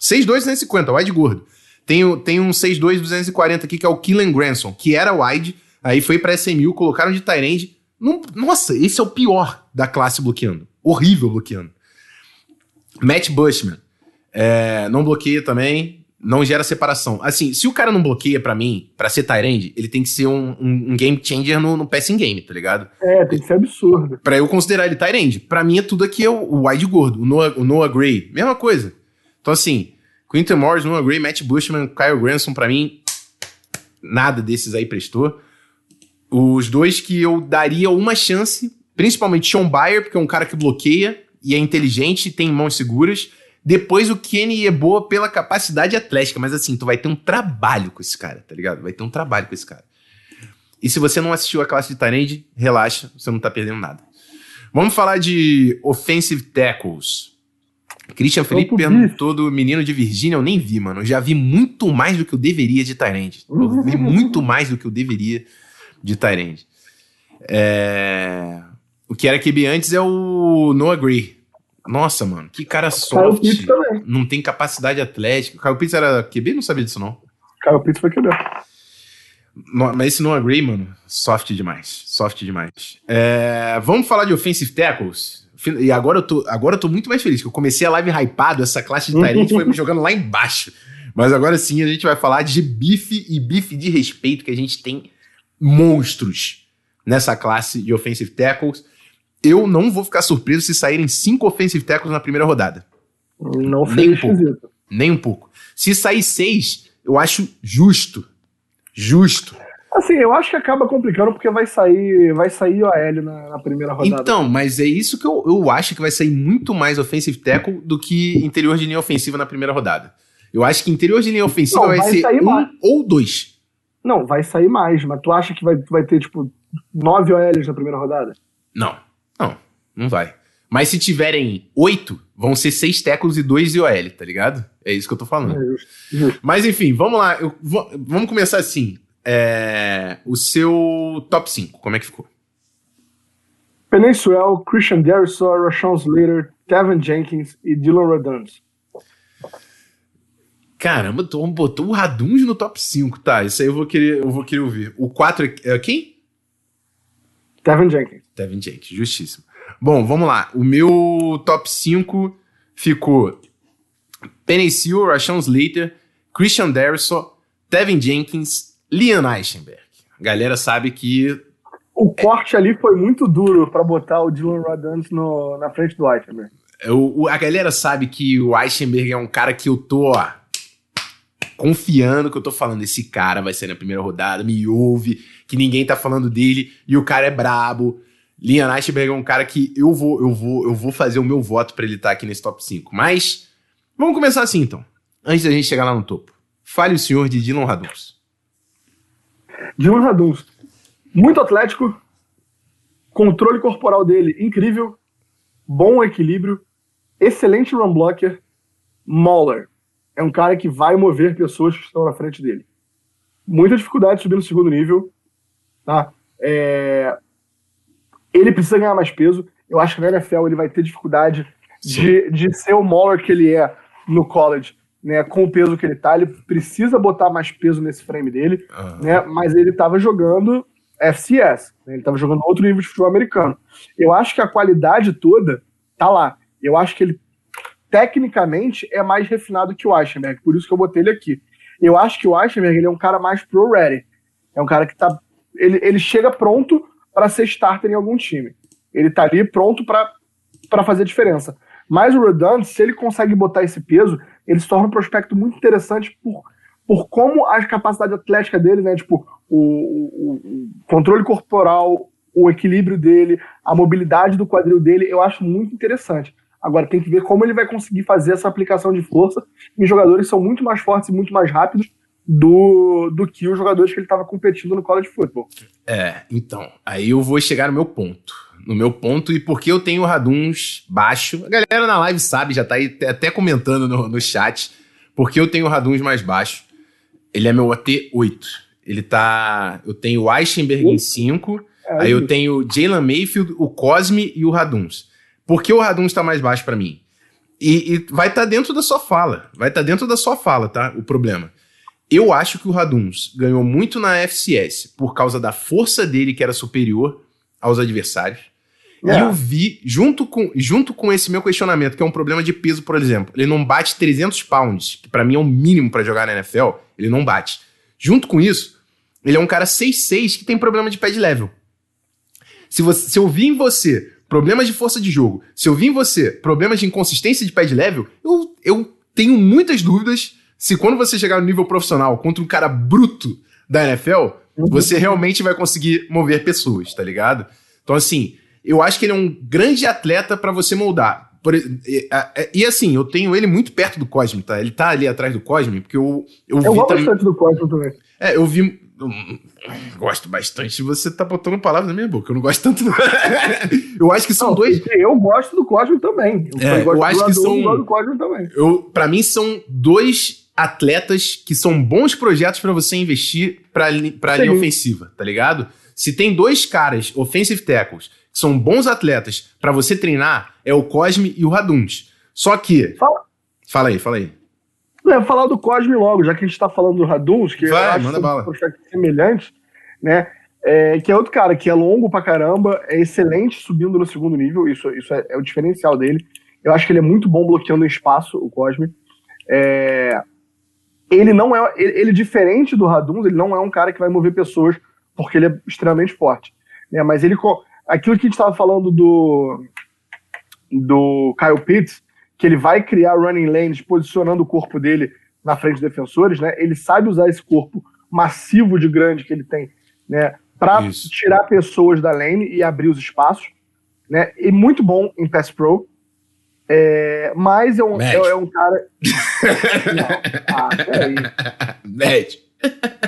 6'2", 250, wide gordo. Tem, tem um 6'2", 240 aqui, que é o Killen Granson, que era wide, Aí foi pra SMU, colocaram de Tyrande. Nossa, esse é o pior da classe bloqueando. Horrível bloqueando. Matt Bushman. É, não bloqueia também, não gera separação. Assim, se o cara não bloqueia para mim, para ser Tyrande, ele tem que ser um, um, um game changer no, no, passing game, tá ligado? É, tem que ser absurdo. Pra eu considerar ele Tyrande. Pra mim é tudo aqui é o, o wide gordo, o Noah, o Noah Gray, mesma coisa. Então assim, Quinton Morris, Noah Gray, Matt Bushman, Kyle Granson, pra mim, nada desses aí prestou. Os dois que eu daria uma chance, principalmente Sean Bayer, porque é um cara que bloqueia e é inteligente e tem mãos seguras. Depois o Kenny é boa pela capacidade atlética, mas assim, tu vai ter um trabalho com esse cara, tá ligado? Vai ter um trabalho com esse cara. E se você não assistiu a classe de Tyrande, relaxa, você não tá perdendo nada. Vamos falar de offensive tackles. Christian Felipe perguntou do menino de Virgínia, eu nem vi, mano. Eu já vi muito mais do que eu deveria de Tyrande. Eu vi muito mais do que eu deveria de Tyrande. É... O que era QB antes é o Noah Gray. Nossa, mano, que cara soft. Não tem capacidade atlética. O Kyle Pitts era QB? Não sabia disso, não. Kyle Pitts foi QB. Mas esse Noah Gray, mano, soft demais. Soft demais. É... Vamos falar de offensive tackles? E agora eu, tô, agora eu tô muito mais feliz, que eu comecei a live hypado, essa classe de Tyrande foi me [laughs] jogando lá embaixo. Mas agora sim a gente vai falar de bife e bife de respeito que a gente tem monstros nessa classe de offensive tackles. Eu não vou ficar surpreso se saírem cinco offensive tackles na primeira rodada. Não Nem um pouco. Nem um pouco. Se sair seis, eu acho justo. Justo. Assim, eu acho que acaba complicando porque vai sair, vai sair o AL na, na, primeira rodada. Então, mas é isso que eu, eu acho que vai sair muito mais offensive tackle do que interior de linha ofensiva na primeira rodada. Eu acho que interior de linha ofensiva Não, vai, vai, ser um mais. ou dois. Não, vai sair mais, mas tu acha que vai, vai ter, tipo, nove OLs na primeira rodada? Não, não, não vai. Mas se tiverem oito, vão ser seis tecos e dois IOL, tá ligado? É isso que eu tô falando. É justo, justo. Mas enfim, vamos lá. Eu, vamos começar assim. É, o seu top 5, como é que ficou? Peninsuel, Christian Garrison, Rashawn Slater, Tevin Jenkins e Dylan Rodans. Caramba, botou o Raduns no top 5. Tá, isso aí eu vou querer, eu vou querer ouvir. O 4 é, é quem? Tevin Jenkins. Tevin Jenkins, justíssimo. Bom, vamos lá. O meu top 5 ficou Penny Seal, Rashawn Slater, Christian Darrison, Tevin Jenkins, Liam Eichenberg. A galera sabe que... O corte ali foi muito duro para botar o Dylan Rodans no, na frente do Eichenberg. O, o, a galera sabe que o Eichenberg é um cara que eu tô, ó, confiando que eu tô falando, esse cara vai ser na primeira rodada, me ouve, que ninguém tá falando dele, e o cara é brabo. Liam Eichberg é um cara que eu vou, eu vou, eu vou fazer o meu voto para ele estar tá aqui nesse top 5. Mas vamos começar assim então. Antes da gente chegar lá no topo. Fale o senhor de Dylan Raduns. Dylan Raduns, muito atlético, controle corporal dele incrível, bom equilíbrio, excelente run blocker, mauler é um cara que vai mover pessoas que estão na frente dele. Muita dificuldade de subir no segundo nível, tá? É... Ele precisa ganhar mais peso. Eu acho que na NFL ele vai ter dificuldade de, de ser o Moller que ele é no college, né? Com o peso que ele tá, ele precisa botar mais peso nesse frame dele, uhum. né? Mas ele estava jogando FCS, né? ele estava jogando outro nível de futebol americano. Eu acho que a qualidade toda tá lá. Eu acho que ele tecnicamente é mais refinado que o Eichenberg, por isso que eu botei ele aqui. Eu acho que o Eichenberg ele é um cara mais pro-ready. É um cara que tá. Ele, ele chega pronto para ser starter em algum time. Ele tá ali pronto para fazer diferença. Mas o Redund, se ele consegue botar esse peso, ele se torna um prospecto muito interessante por, por como a capacidade atlética dele, né? Tipo, o, o, o controle corporal, o equilíbrio dele, a mobilidade do quadril dele, eu acho muito interessante. Agora tem que ver como ele vai conseguir fazer essa aplicação de força em jogadores que são muito mais fortes e muito mais rápidos do, do que os jogadores que ele estava competindo no college football. É, então, aí eu vou chegar no meu ponto. No meu ponto, e porque eu tenho o Raduns baixo. A galera na live sabe, já tá aí até comentando no, no chat. Porque eu tenho o Raduns mais baixo. Ele é meu AT8. Ele tá. Eu tenho o Eichenberg em 5. É, aí eu tenho o Jalen Mayfield, o Cosme e o Raduns. Por que o Raduns está mais baixo para mim? E, e vai estar tá dentro da sua fala. Vai estar tá dentro da sua fala, tá? O problema. Eu acho que o Raduns ganhou muito na FCS por causa da força dele, que era superior aos adversários. É. E eu vi, junto com, junto com esse meu questionamento, que é um problema de peso, por exemplo, ele não bate 300 pounds, que para mim é o um mínimo para jogar na NFL, ele não bate. Junto com isso, ele é um cara 6'6 que tem problema de pad level. Se, você, se eu vi em você problemas de força de jogo, se eu vi em você problemas de inconsistência de pad level, eu, eu tenho muitas dúvidas se quando você chegar no nível profissional contra um cara bruto da NFL, uhum. você realmente vai conseguir mover pessoas, tá ligado? Então, assim, eu acho que ele é um grande atleta para você moldar. Por, e, e, assim, eu tenho ele muito perto do Cosme, tá? Ele tá ali atrás do Cosme, porque eu. Eu, eu vi gosto bastante do Cosme também. É, eu vi. Eu gosto bastante. Você tá botando palavras na minha boca. Eu não gosto tanto. [laughs] eu acho que são não, dois. Eu gosto do Cosme também. Eu, é, eu acho que são. Do Cosme também. Eu, pra mim, são dois atletas que são bons projetos para você investir pra, pra linha ofensiva, tá ligado? Se tem dois caras, offensive tackles, que são bons atletas para você treinar, é o Cosme e o Raduns. Só que. Fala, fala aí, fala aí. É, vou falar do Cosme logo, já que a gente tá falando do Raduns, que Vai, eu manda bala. um semelhante, né? É, que é outro cara que é longo pra caramba, é excelente subindo no segundo nível, isso, isso é, é o diferencial dele. Eu acho que ele é muito bom bloqueando espaço, o Cosme. É, ele não é. Ele, ele, diferente do Raduns, ele não é um cara que vai mover pessoas porque ele é extremamente forte. Né? Mas ele. Aquilo que a gente estava falando do. Do Kyle Pitts, que ele vai criar running lanes posicionando o corpo dele na frente dos defensores, né? Ele sabe usar esse corpo massivo de grande que ele tem, né? Para tirar pessoas da lane e abrir os espaços, né? E muito bom em pass pro. É, mas é um, é, é, um cara. [laughs] não. Ah, peraí. Médio.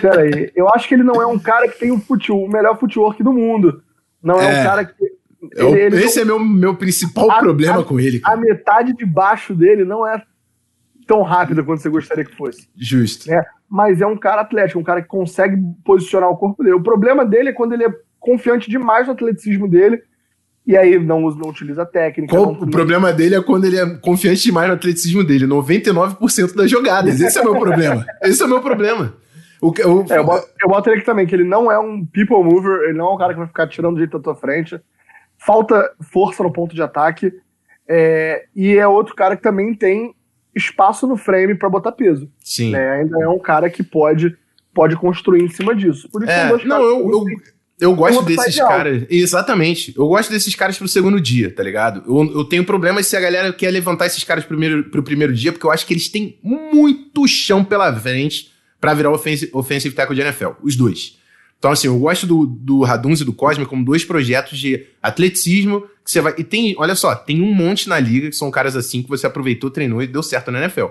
Peraí. Eu acho que ele não é um cara que tem o, fute, o melhor footwork do mundo. Não é, é um cara que. É ele, ele esse não, é meu, meu principal a, problema a, com ele. Cara. A metade de baixo dele não é tão rápida quanto você gostaria que fosse. Justo. Né? Mas é um cara atlético, um cara que consegue posicionar o corpo dele. O problema dele é quando ele é confiante demais no atleticismo dele e aí não, não utiliza técnica. Qual, o problema dele é quando ele é confiante demais no atleticismo dele. 99% das jogadas. Esse é o meu problema. Esse é o meu problema. O, o, é, eu, boto, eu boto ele aqui também, que ele não é um people mover, ele não é um cara que vai ficar tirando jeito da tua frente. Falta força no ponto de ataque. É, e é outro cara que também tem espaço no frame para botar peso. Sim. Né? Ainda é um cara que pode, pode construir em cima disso. Por isso é, não, eu, eu, eu gosto desses caras. Exatamente. Eu gosto desses caras pro segundo dia, tá ligado? Eu, eu tenho problemas se a galera quer levantar esses caras primeiro, pro primeiro dia, porque eu acho que eles têm muito chão pela frente para virar offensive, offensive tackle de NFL. Os dois. Então, assim, eu gosto do, do Raduns e do Cosme como dois projetos de atleticismo que você vai. E tem, olha só, tem um monte na liga que são caras assim que você aproveitou, treinou e deu certo na NFL.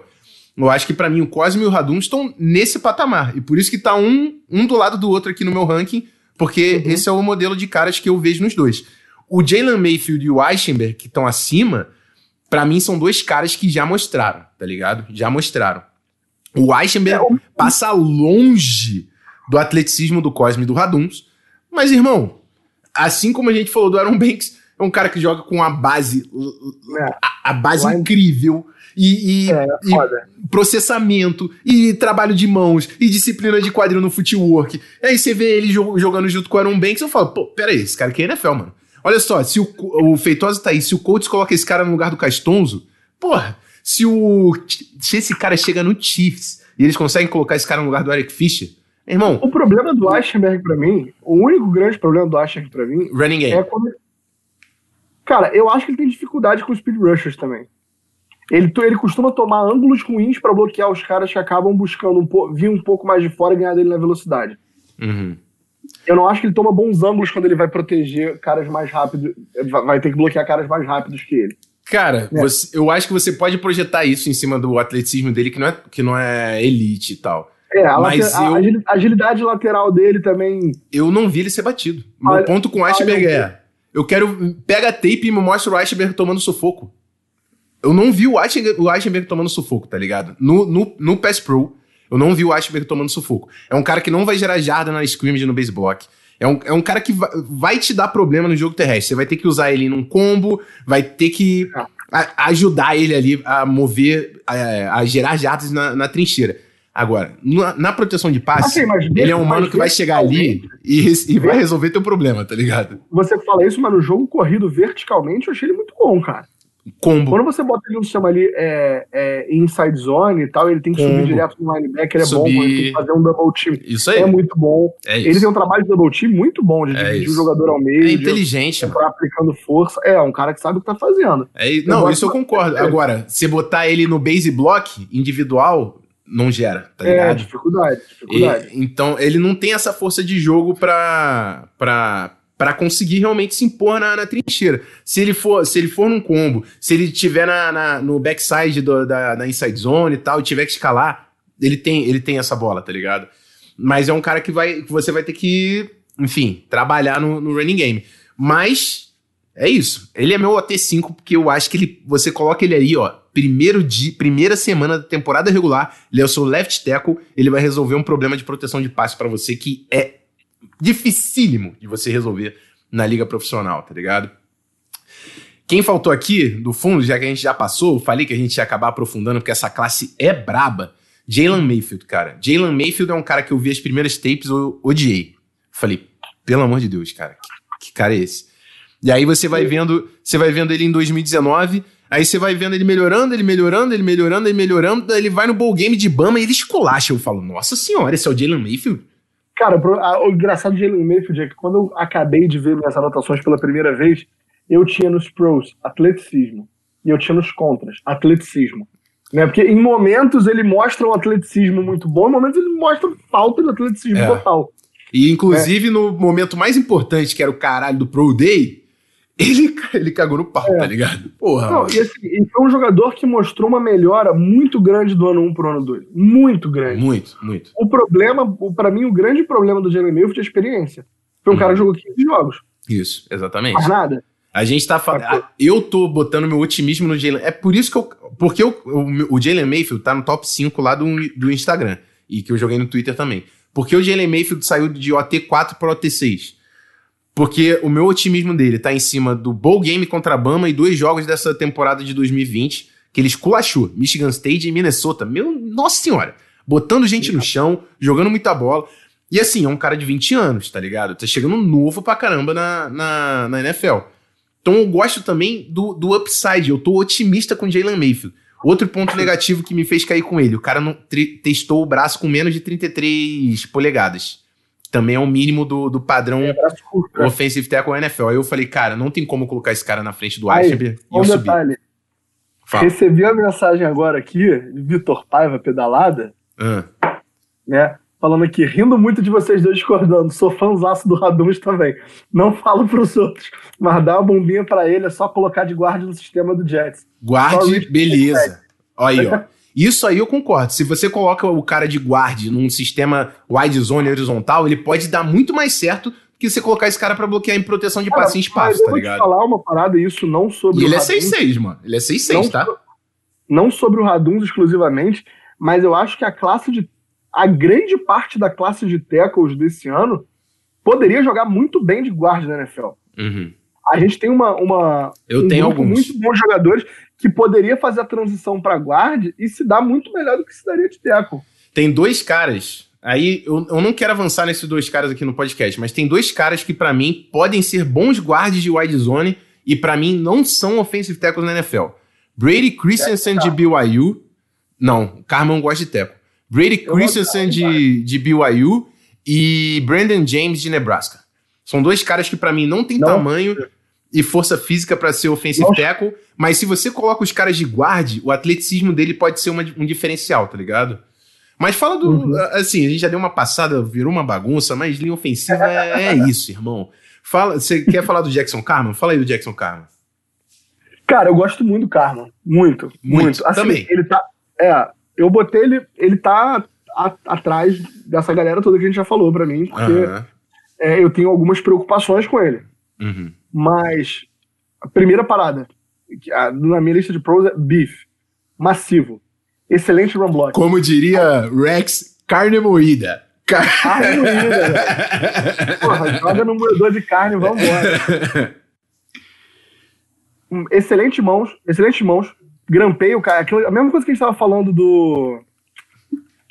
Eu acho que para mim o Cosme e o Raduns estão nesse patamar. E por isso que tá um, um do lado do outro aqui no meu ranking porque uhum. esse é o modelo de caras que eu vejo nos dois. O Jalen Mayfield e o Eichenberg, que estão acima, para mim são dois caras que já mostraram, tá ligado? Já mostraram. O Eichenberg é, passa longe do atleticismo do Cosme e do Raduns. Mas, irmão, assim como a gente falou do Aaron Banks, é um cara que joga com a base, é. a, a, base Lá incrível. E, e, é, e, processamento, e trabalho de mãos, e disciplina de quadril no footwork. Aí você vê ele jogando junto com o Aaron Banks, eu falo, pô, pera aí, esse cara aqui é NFL, mano. Olha só, se o, o Feitosa tá aí, se o Colts coloca esse cara no lugar do Castonzo, porra, se o. Se esse cara chega no Chiefs e eles conseguem colocar esse cara no lugar do Eric Fischer, irmão. O problema do Aschenberg pra mim, o único grande problema do Aschenberg pra mim. Running game. É quando. Cara, eu acho que ele tem dificuldade com os speed rushers também. Ele, ele costuma tomar ângulos ruins para bloquear os caras que acabam buscando um vir um pouco mais de fora e ganhar dele na velocidade. Uhum. Eu não acho que ele toma bons ângulos quando ele vai proteger caras mais rápidos. Vai ter que bloquear caras mais rápidos que ele. Cara, é. você, eu acho que você pode projetar isso em cima do atleticismo dele, que não é, que não é elite e tal. É, a, Mas eu, a agilidade lateral dele também. Eu não vi ele ser batido. Meu ponto com o Iceberg é: eu quero. Pega a tape e me mostra o Iceberg tomando sufoco. Eu não vi o Iceberg, o Iceberg tomando sufoco, tá ligado? No, no, no Pass Pro, eu não vi o Iceberg tomando sufoco. É um cara que não vai gerar jarda na scrimmage no base block. É um, é um cara que vai, vai te dar problema no jogo terrestre. Você vai ter que usar ele num combo, vai ter que a, ajudar ele ali a mover, a, a gerar jardas na, na, trincheira. Agora, na, na proteção de passe, okay, ele é um mano que vai chegar ali e, e vai resolver teu problema, tá ligado? Você fala isso, mas no jogo corrido verticalmente eu achei ele muito bom, cara combo. Quando você bota ele no sistema ali é, é, inside zone e tal, ele tem que combo. subir direto no linebacker, é subir... bom, ele tem que fazer um double team. Isso aí. É muito bom. É ele tem um trabalho de double team muito bom, de é dividir o jogador ao meio. É inteligente, de, mano. aplicando força. É, um cara que sabe o que tá fazendo. É, não, isso eu concordo. É. Agora, se botar ele no base block individual, não gera, tá é, ligado? É, dificuldade, dificuldade. E, então, ele não tem essa força de jogo pra, pra, para conseguir realmente se impor na, na, trincheira. Se ele for, se ele for num combo, se ele tiver na, na no backside do, da, da inside zone e tal, e tiver que escalar, ele tem, ele tem essa bola, tá ligado? Mas é um cara que vai, que você vai ter que, enfim, trabalhar no, no running game. Mas é isso. Ele é meu AT5 porque eu acho que ele, você coloca ele aí, ó, primeiro dia, primeira semana da temporada regular, ele é o seu left tackle, ele vai resolver um problema de proteção de passe para você que é dificílimo de você resolver na liga profissional, tá ligado? Quem faltou aqui, do fundo, já que a gente já passou, falei que a gente ia acabar aprofundando, porque essa classe é braba. Jalen Mayfield, cara. Jalen Mayfield é um cara que eu vi as primeiras tapes, eu odiei. Falei, pelo amor de Deus, cara, que, que cara é esse? E aí você vai vendo, você vai vendo ele em 2019, aí você vai vendo ele melhorando, ele melhorando, ele melhorando, ele melhorando, ele vai no bowl game de Bama e ele esculacha. Eu falo, nossa senhora, esse é o Jalen Mayfield? Cara, o engraçado de Jalen Mayfield é que quando eu acabei de ver minhas anotações pela primeira vez, eu tinha nos pros atleticismo e eu tinha nos contras atleticismo. Né? Porque em momentos ele mostra um atleticismo muito bom, em momentos ele mostra falta de atleticismo é. total. E inclusive é. no momento mais importante, que era o caralho do Pro Day, ele, ele cagou no pau, é. tá ligado? Porra. Não, e, assim, e foi um jogador que mostrou uma melhora muito grande do ano 1 pro ano 2. Muito grande. Muito, muito. O problema, para mim, o grande problema do Jalen Mayfield é a experiência. Foi um uhum. cara que jogou 15 jogos. Isso, exatamente. Mas nada. A gente tá falando. Eu tô botando meu otimismo no Jalen. É por isso que eu. Porque eu, o, o Jalen Mayfield tá no top 5 lá do, do Instagram. E que eu joguei no Twitter também. Porque o Jalen Mayfield saiu de OT4 para OT6. Porque o meu otimismo dele tá em cima do Bowl Game contra a Bama e dois jogos dessa temporada de 2020 que ele esculachou. Michigan State e Minnesota. Meu, nossa senhora. Botando gente no chão, jogando muita bola. E assim, é um cara de 20 anos, tá ligado? Tá chegando novo pra caramba na, na, na NFL. Então eu gosto também do, do upside. Eu tô otimista com Jalen Mayfield. Outro ponto negativo que me fez cair com ele: o cara não testou o braço com menos de 33 polegadas também é o mínimo do, do padrão é, offensive tackle NFL. Aí eu falei, cara, não tem como colocar esse cara na frente do Eichenberg e eu detalhe. Fala. Recebi a mensagem agora aqui, Vitor Paiva, pedalada, ah. né? Falando aqui, rindo muito de vocês dois discordando. Sou fãzaço do Raduns também. Não falo pros outros, mas dá uma bombinha para ele, é só colocar de guarda no sistema do Jets. Guarde, beleza. Olha aí, ó. [laughs] Isso aí eu concordo. Se você coloca o cara de guarde num sistema wide zone horizontal, ele pode dar muito mais certo que você colocar esse cara para bloquear em proteção de passe em espaço, tá ligado? Eu vou te falar uma parada, isso não sobre e ele é 6-6, mano. Ele é 6-6, tá? Não sobre o Raduns exclusivamente, mas eu acho que a classe de. A grande parte da classe de tackles desse ano poderia jogar muito bem de guarda na NFL. Uhum. A gente tem uma, uma Eu um tenho alguns. muito bons jogadores que poderia fazer a transição para guard e se dar muito melhor do que se daria de tackle. Tem dois caras. Aí eu, eu não quero avançar nesses dois caras aqui no podcast, mas tem dois caras que pra mim podem ser bons guards de wide zone e pra mim não são offensive tackles na NFL. Brady Christensen de BYU. Não, Carmen gosta de tackle. Brady Eu Christensen de, de BYU e Brandon James de Nebraska. São dois caras que pra mim não tem Não. tamanho e força física pra ser offensive Não. tackle, mas se você coloca os caras de guard, o atleticismo dele pode ser uma- um diferencial, tá ligado? Mas fala do. Uhum. Assim, a gente já deu uma passada, virou uma bagunça, mas linha ofensiva é, é [laughs] isso, irmão. Fala, você quer falar do Jackson Carman? Fala aí do Jackson Carman. Cara, eu gosto muito do Karma. Muito, Muito, muito. Assim, também. Ele tá. É, eu botei ele. Ele tá a- atrás dessa galera toda que a gente já falou pra mim, porque Aham. é, eu tenho algumas preocupações com ele. Uhum. Mas a primeira parada, na minha lista de pros é beef. Massivo. Excelente run block. Como diria Rex, carne moída. Car- Carne moída. [laughs] Porra, joga no moedor de carne, vambora. Hum, Excelente mãos, excelente mãos. Grampeio, cara. Aquilo, a mesma coisa que a gente tava falando do.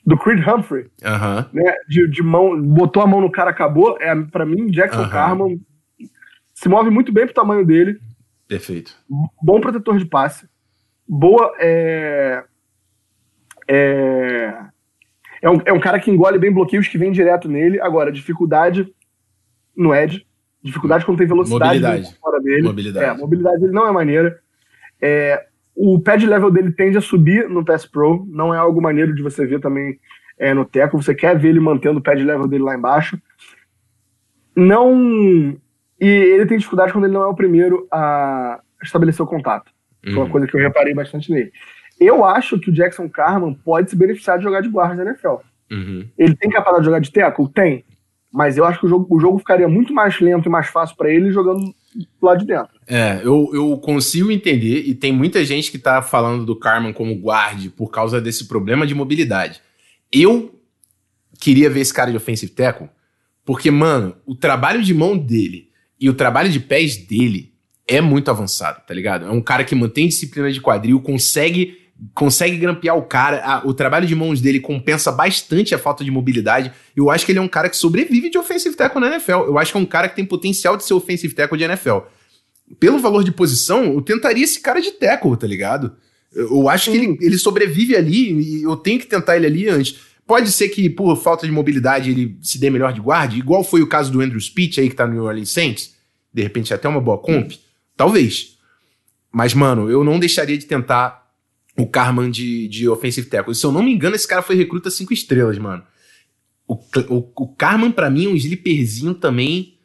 Do Creed Humphrey, Aham. né? De, de mão, botou a mão no cara, acabou. É, pra mim, Jackson Aham. Carman se move muito bem pro tamanho dele. Perfeito. bom protetor de passe, boa. É, é, é, um, é um cara que engole bem bloqueios que vem direto nele. Agora, dificuldade no edge, dificuldade quando tem velocidade Mobilidade. fora dele. Mobilidade. É, mobilidade dele não é maneira. É, o pad level dele tende a subir no Pass Pro, não é algo maneiro de você ver também é, no Teco. Você quer ver ele mantendo o pad level dele lá embaixo. Não. E ele tem dificuldade quando ele não é o primeiro a estabelecer o contato. Foi uma Uhum. coisa que eu reparei bastante nele. Eu acho que o Jackson Carman pode se beneficiar de jogar de guarda na NFL. Uhum. Ele tem capacidade de jogar de tackle? Tem. Mas eu acho que o jogo, o jogo ficaria muito mais lento e mais fácil pra ele jogando lá de dentro. É, eu, eu consigo entender, e tem muita gente que tá falando do Carman como guarde por causa desse problema de mobilidade. Eu queria ver esse cara de offensive tackle, porque, mano, o trabalho de mão dele e o trabalho de pés dele é muito avançado, tá ligado? É um cara que mantém disciplina de quadril, consegue consegue grampear o cara, a- o trabalho de mãos dele compensa bastante a falta de mobilidade. Eu acho que ele é um cara que sobrevive de offensive tackle na NFL. Eu acho que é um cara que tem potencial de ser offensive tackle de NFL pelo valor de posição, eu tentaria esse cara de tackle, tá ligado? Eu acho que ele, ele sobrevive ali e eu tenho que tentar ele ali antes. Pode ser que, por falta de mobilidade, ele se dê melhor de guarda, igual foi o caso do Andrew Speech aí, que tá no New Orleans Saints. De repente, até uma boa comp. Talvez. Mas, mano, eu não deixaria de tentar o Carman de, de offensive tackle. Se eu não me engano, esse cara foi recruta cinco estrelas, mano. O, o, o Carman, pra mim, é um sleeperzinho também.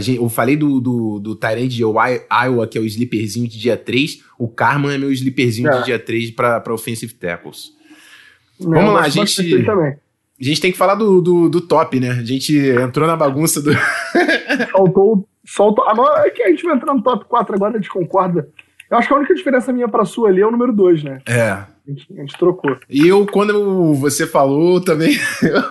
Gente, eu falei do, do, do Tyrant de Iowa, que é o sleeperzinho de dia 3. O Carman é meu sleeperzinho É. de dia 3 pra, pra offensive tackles. Eu Vamos lá, a gente-. A gente tem que falar do, do, do top, né? A gente entrou na bagunça do. [laughs] Faltou. Soltou. Não, é que a gente vai entrar no top 4 agora, a gente concorda. Eu acho que a única diferença minha pra sua ali é o número 2, né? É. A gente, a gente trocou. E eu, quando você falou, também,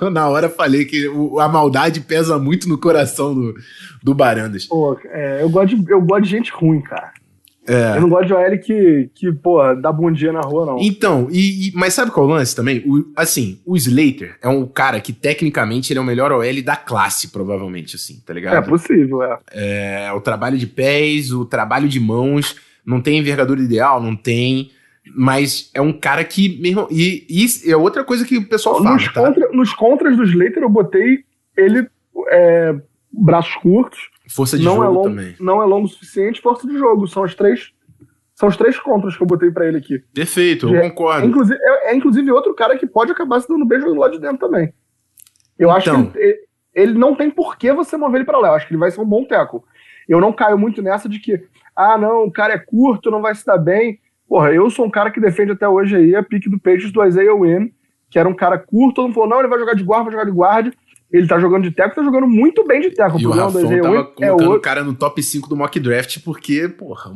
eu, [laughs] na hora falei que a maldade pesa muito no coração do, do Barandas. Pô, é, eu, gosto de, eu gosto de gente ruim, cara. É. Eu não gosto de OL que, que, pô, dá bom dia na rua, não. Então, e, e- mas sabe qual é o lance também? O- assim, o Slater é um cara que tecnicamente ele é o melhor OL da classe, provavelmente, assim, tá É ligado? possível, é. É, o trabalho de pés, o trabalho de mãos, não tem envergadura ideal, não tem, mas é um cara que, meu irmão, e, e é outra coisa que o pessoal fala, Nos, tá? contra- nos contras do Slater eu botei ele é, braços curtos, Força de não é, jogo longo, também. não é longo o suficiente, força de jogo. São os três, são os três contras que eu botei pra ele aqui. Perfeito, eu É, concordo. É inclusive, é, é inclusive outro cara que pode acabar se dando beijo lado de dentro também. Eu acho Então. que ele, ele não tem por que você mover ele pra lá. Eu acho que ele vai ser um bom teco. Eu não caio muito nessa de que, ah, não, o cara é curto, não vai se dar bem. Porra, eu sou um cara que defende até hoje aí a pique do Patriots do Isaiah Wynn, que era um cara curto, todo mundo falou, não, ele vai jogar de guarda, vai jogar de guarda. Ele tá jogando de teco, tá jogando muito bem de teco. O E o problema do Rafão Isaiah tava Wynn é colocando o outro. cara no top 5 do mock draft porque, porra,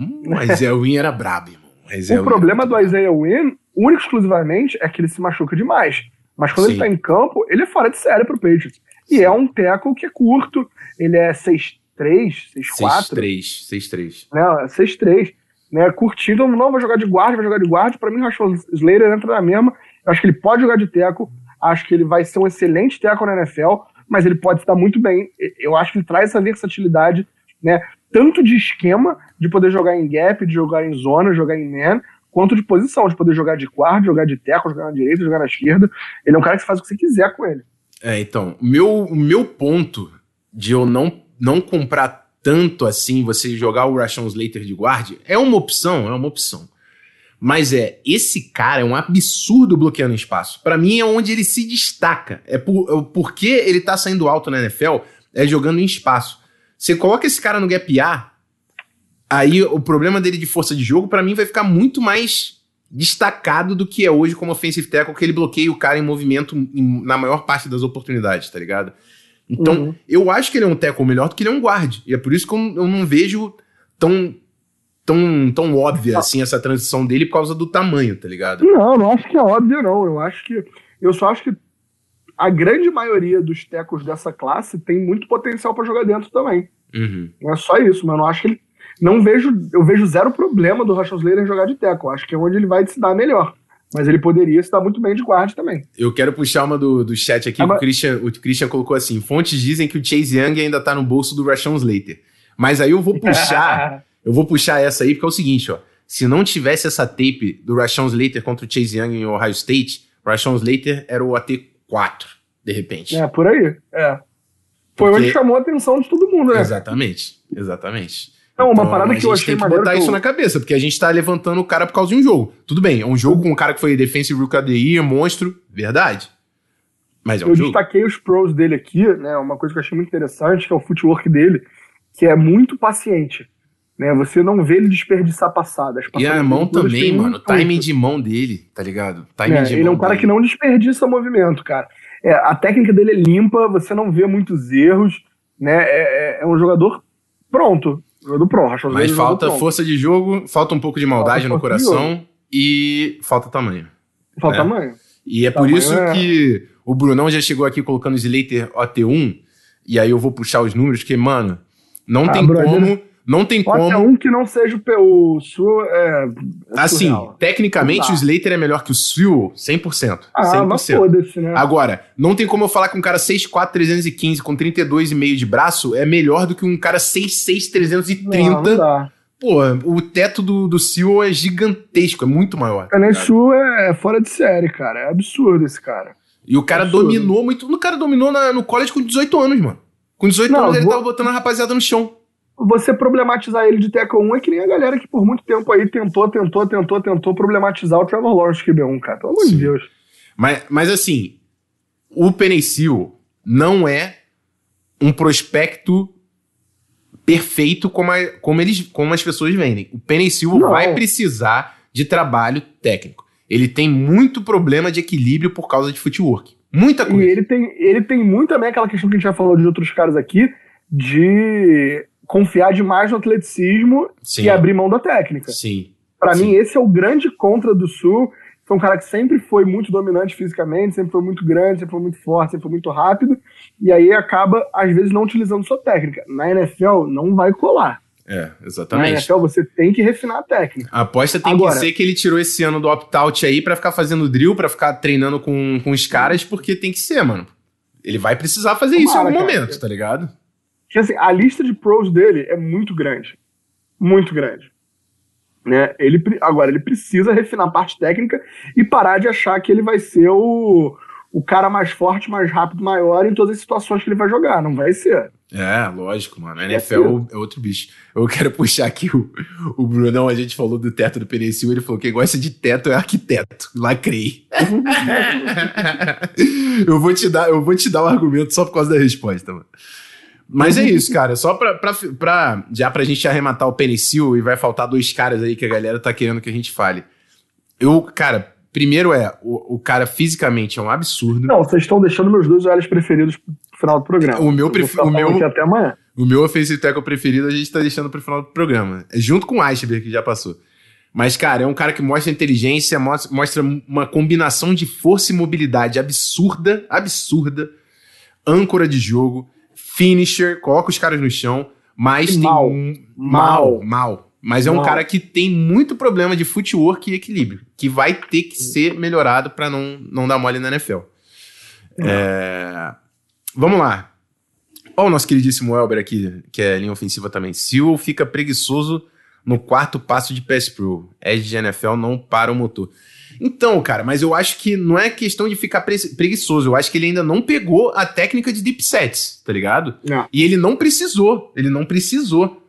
é o [laughs] Win era brabo, irmão. o problema do Isaiah Wynn, único exclusivamente, é que ele se machuca demais. Mas quando Sim. ele tá em campo, ele é fora de série pro Patriots. E é um tackle que é curto, ele é 6'3", 6'4". 6'3", 6'3". Né, 6'3", né, curtinho, então não vai jogar de guarda, vai jogar de guarda. Pra mim, o Rashford Slater entra na mesma. Eu acho que ele pode jogar de tackle, acho que ele vai ser um excelente tackle na NFL, mas ele pode estar muito bem. Eu acho que ele traz essa versatilidade, né, tanto de esquema, de poder jogar em gap, de jogar em zona, jogar em man, quanto de posição, de poder jogar de guarda, jogar de tackle, jogar na direita, jogar na esquerda. Ele é um cara que faz o que você quiser com ele. É, então, meu, o meu ponto de eu não, não comprar tanto assim você jogar o Rashawn Slater de guarda é uma opção, é uma opção. Mas é, esse cara é um absurdo bloqueando espaço. Para mim é onde ele se destaca. É por, é porque ele tá saindo alto na NFL, é jogando em espaço. Você coloca esse cara no gap A, aí o problema dele de força de jogo para mim vai ficar muito mais destacado do que é hoje como offensive tackle, que ele bloqueia o cara em movimento em, na maior parte das oportunidades, tá ligado? Então, uhum. eu acho que ele é um tackle melhor do que ele é um guard. E é por isso que eu, eu não vejo tão tão, tão óbvia assim essa transição dele por causa do tamanho, tá ligado? Não, não acho que é óbvio, não. Eu acho que. Eu só acho que a grande maioria dos tecos dessa classe tem muito potencial para jogar dentro também. Uhum. Não é só isso, mas eu não acho que ele. Não vejo. Eu vejo zero problema do Rashon Slater jogar de teco. Acho que é onde ele vai se dar melhor. Mas ele poderia se dar muito bem de guarda também. Eu quero puxar uma do, do chat aqui. Ah, o, Christian, o Christian colocou assim: fontes dizem que o Chase Young ainda tá no bolso do Rashon Slater. Mas aí eu vou puxar. [laughs] eu vou puxar essa aí, porque é o seguinte, ó. Se não tivesse essa tape do Rashon Slater contra o Chase Young em Ohio State, o Rashon Slater era o AT4, de repente. É, por aí. É. Foi Porque... onde chamou a atenção de todo mundo, né? Exatamente, exatamente. Não, uma então, parada que eu achei tem que botar isso eu... na cabeça, porque a gente tá levantando o cara por causa de um jogo. Tudo bem, é um jogo com um cara que foi Defensive Rookie of the Year, monstro, verdade. Mas é um eu jogo. destaquei os pros dele aqui, né? Uma coisa que eu achei muito interessante, que é o footwork dele, que é muito paciente. Né, você não vê ele desperdiçar passadas. E a mão também, mano. O timing de mão dele, tá ligado? Timing é, de ele é um cara dele. que não desperdiça movimento, cara. É, a técnica dele é limpa, você não vê muitos erros, né? É, é, é um jogador pronto. Jogador pronto. Mas falta pronto. força de jogo, falta um pouco de maldade falta no coração e falta tamanho. Falta né? tamanho. E é tamanho por isso é... que o Brunão já chegou aqui colocando o Slater OT1, e aí eu vou puxar os números, que, mano, não ah, tem como não tem Pode como. um que não seja o, o Sewell. É, é assim, surreal. tecnicamente o Slater é melhor que o Sewell 100%. Ah, 100%. mas foda-se, né? Agora, não tem como eu falar que um cara 6'4", 315 com 32,5 de braço é melhor do que um cara 6'6", 330. Não, não dá. Pô, o teto do, do Sewell é gigantesco, é muito maior. Tá o Sewell é fora de série, cara. É absurdo esse cara. E o cara absurdo. dominou muito. O cara dominou na, no college com 18 anos, mano. Com 18 não, anos ele vou... tava botando a rapaziada no chão você problematizar ele de tackle 1 é que nem a galera que por muito tempo aí tentou, tentou, tentou, tentou problematizar o Trevor Lawrence QB1, cara. Pelo amor de Deus. Mas, mas assim, o Penicil não é um prospecto perfeito como, a, como, eles, como as pessoas vendem. O Penicil vai precisar de trabalho técnico. Ele tem muito problema de equilíbrio por causa de footwork. Muita coisa. E ele tem, ele tem muito também aquela questão que a gente já falou de outros caras aqui, de confiar demais no atleticismo Sim. e abrir mão da técnica. Sim. Para mim, esse é o grande contra do Sul. Foi um cara que sempre foi muito dominante fisicamente, sempre foi muito grande, sempre foi muito forte, sempre foi muito rápido. E aí acaba, às vezes, não utilizando sua técnica. Na NFL, não vai colar. É, exatamente. Na NFL, você tem que refinar a técnica. A aposta tem Agora, que ser que ele tirou esse ano do opt-out aí para ficar fazendo drill, para ficar treinando com, com os caras, porque tem que ser, mano. Ele vai precisar fazer isso em algum cara, momento, tá ligado? Que assim, a lista de pros dele é muito grande. Muito grande. Né? Ele, agora, ele precisa refinar a parte técnica e parar de achar que ele vai ser o, o cara mais forte, mais rápido, maior em todas as situações que ele vai jogar. Não vai ser. É, lógico, mano. A NFL é, é outro bicho. Eu quero puxar aqui o, o Brunão, a gente falou do teto do Penicil, ele falou que quem gosta de teto é arquiteto. Lacrei. [laughs] eu vou te dar, eu vou te dar o um argumento só por causa da resposta, mano. Mas é isso, cara. Só pra, pra, pra, já pra gente arrematar o Penicil e vai faltar dois caras aí que a galera tá querendo que a gente fale. Eu, cara, primeiro é, o, o cara fisicamente é um absurdo. Não, vocês estão deixando meus dois olhos preferidos pro final do programa. O meu preferido. O meu, até amanhã. O meu offensive tackle preferido a gente tá deixando pro final do programa. É junto com o Iceberg, que já passou. Mas, cara, é um cara que mostra inteligência, mostra, mostra uma combinação de força e mobilidade absurda, absurda. Âncora de jogo, finisher, coloca os caras no chão, mas tem mal. um. Mal, mal. Mas é um Mal. cara que tem muito problema de footwork e equilíbrio, que vai ter que ser melhorado pra não, não dar mole na NFL. É, Vamos lá. Olha o nosso queridíssimo Elber aqui, que é linha ofensiva também. Sewell fica preguiçoso no quarto passo de pass pro. Edge de NFL não para o motor. Então, cara, mas eu acho que não é questão de ficar pre- preguiçoso. Eu acho que ele ainda não pegou a técnica de deep sets, tá ligado? Não. E ele não precisou. Ele não precisou.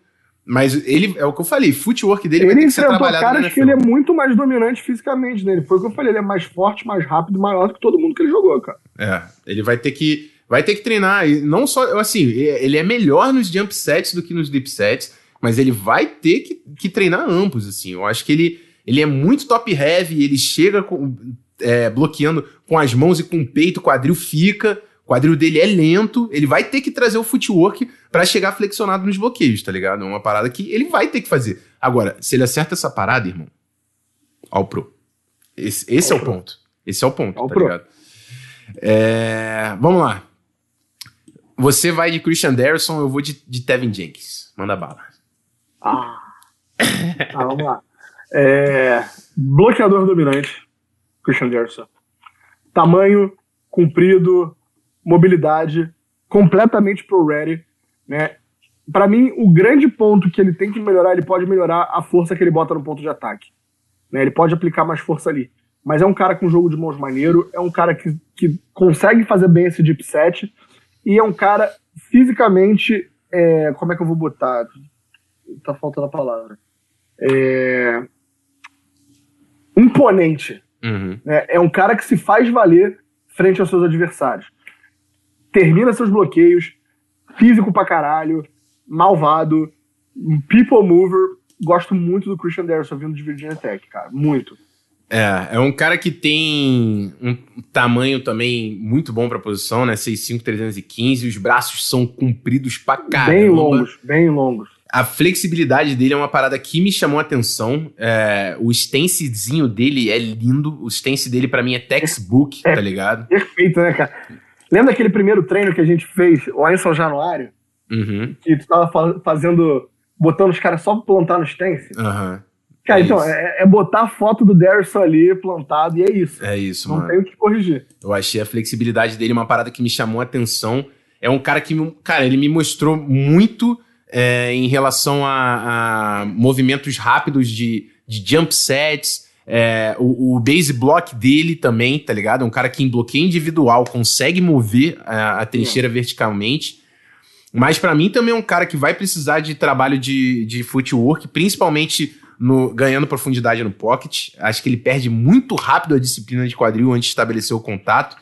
Mas ele, é o que eu falei, footwork dele vai Ele ter que ser trabalhado caras que ele é muito mais dominante fisicamente dele. Foi o que eu falei, ele é mais forte, mais rápido, maior do que todo mundo que ele jogou, cara. É, ele vai ter que vai ter que treinar e não só assim, ele é melhor nos jump sets do que nos deep sets, mas ele vai ter que, que treinar ambos assim. Eu acho que ele ele é muito top heavy, ele chega com, é, bloqueando com as mãos e com o peito, o quadril fica, o quadril dele é lento, ele vai ter que trazer o footwork pra chegar flexionado nos bloqueios, tá ligado? É uma parada que ele vai ter que fazer. Agora, se ele acerta essa parada, irmão, ao pro. Esse, esse é o pro. ponto. Esse é o ponto, Ao tá pro. ligado? É, vamos lá. Você vai de Christian Derrisson, eu vou de, de Tevin Jenkins. Manda bala. Ah. Ah, vamos lá. É, bloqueador dominante, Christian Derson. Tamanho, comprido, mobilidade, completamente pro ready, né? Para mim, o grande ponto que ele tem que melhorar, ele pode melhorar a força que ele bota no ponto de ataque. Né? Ele pode aplicar mais força ali. Mas é um cara com jogo de mãos maneiro, é um cara que, que consegue fazer bem esse deep set, e é um cara fisicamente. é, como é que eu vou botar? Tá faltando a palavra. É, imponente. Uhum. né? É um cara que se faz valer frente aos seus adversários. Termina seus bloqueios, físico pra caralho, malvado, um people mover. Gosto muito do Christian Derrisson vindo de Virginia Tech, cara. Muito. É, é um cara que tem um tamanho também muito bom pra posição, né? 6'5", 315, os braços são compridos pra caramba. Bem longos, bem longos. A flexibilidade dele é uma parada que me chamou a atenção. É, o stancezinho dele é lindo. O stance dele, pra mim, é textbook, É. tá ligado? Perfeito, né, cara? Lembra aquele primeiro treino que a gente fez lá em São Januário? Uhum. Que tu tava fa- fazendo. botando os caras só pra plantar no stance? Aham. Cara, É então, é, é botar a foto do Derrisson ali plantado e é isso. É isso, Não mano. tem o que corrigir. Eu achei a flexibilidade dele uma parada que me chamou a atenção. É um cara que, cara, ele me mostrou muito é, em relação a, a movimentos rápidos de, de jump sets. é, o, o base block dele também, tá ligado? É um cara que em bloqueio individual consegue mover a, a trincheira verticalmente. Mas pra mim também é um cara que vai precisar de trabalho de, de footwork, principalmente no, ganhando profundidade no pocket. Acho que ele perde muito rápido a disciplina de quadril antes de estabelecer o contato.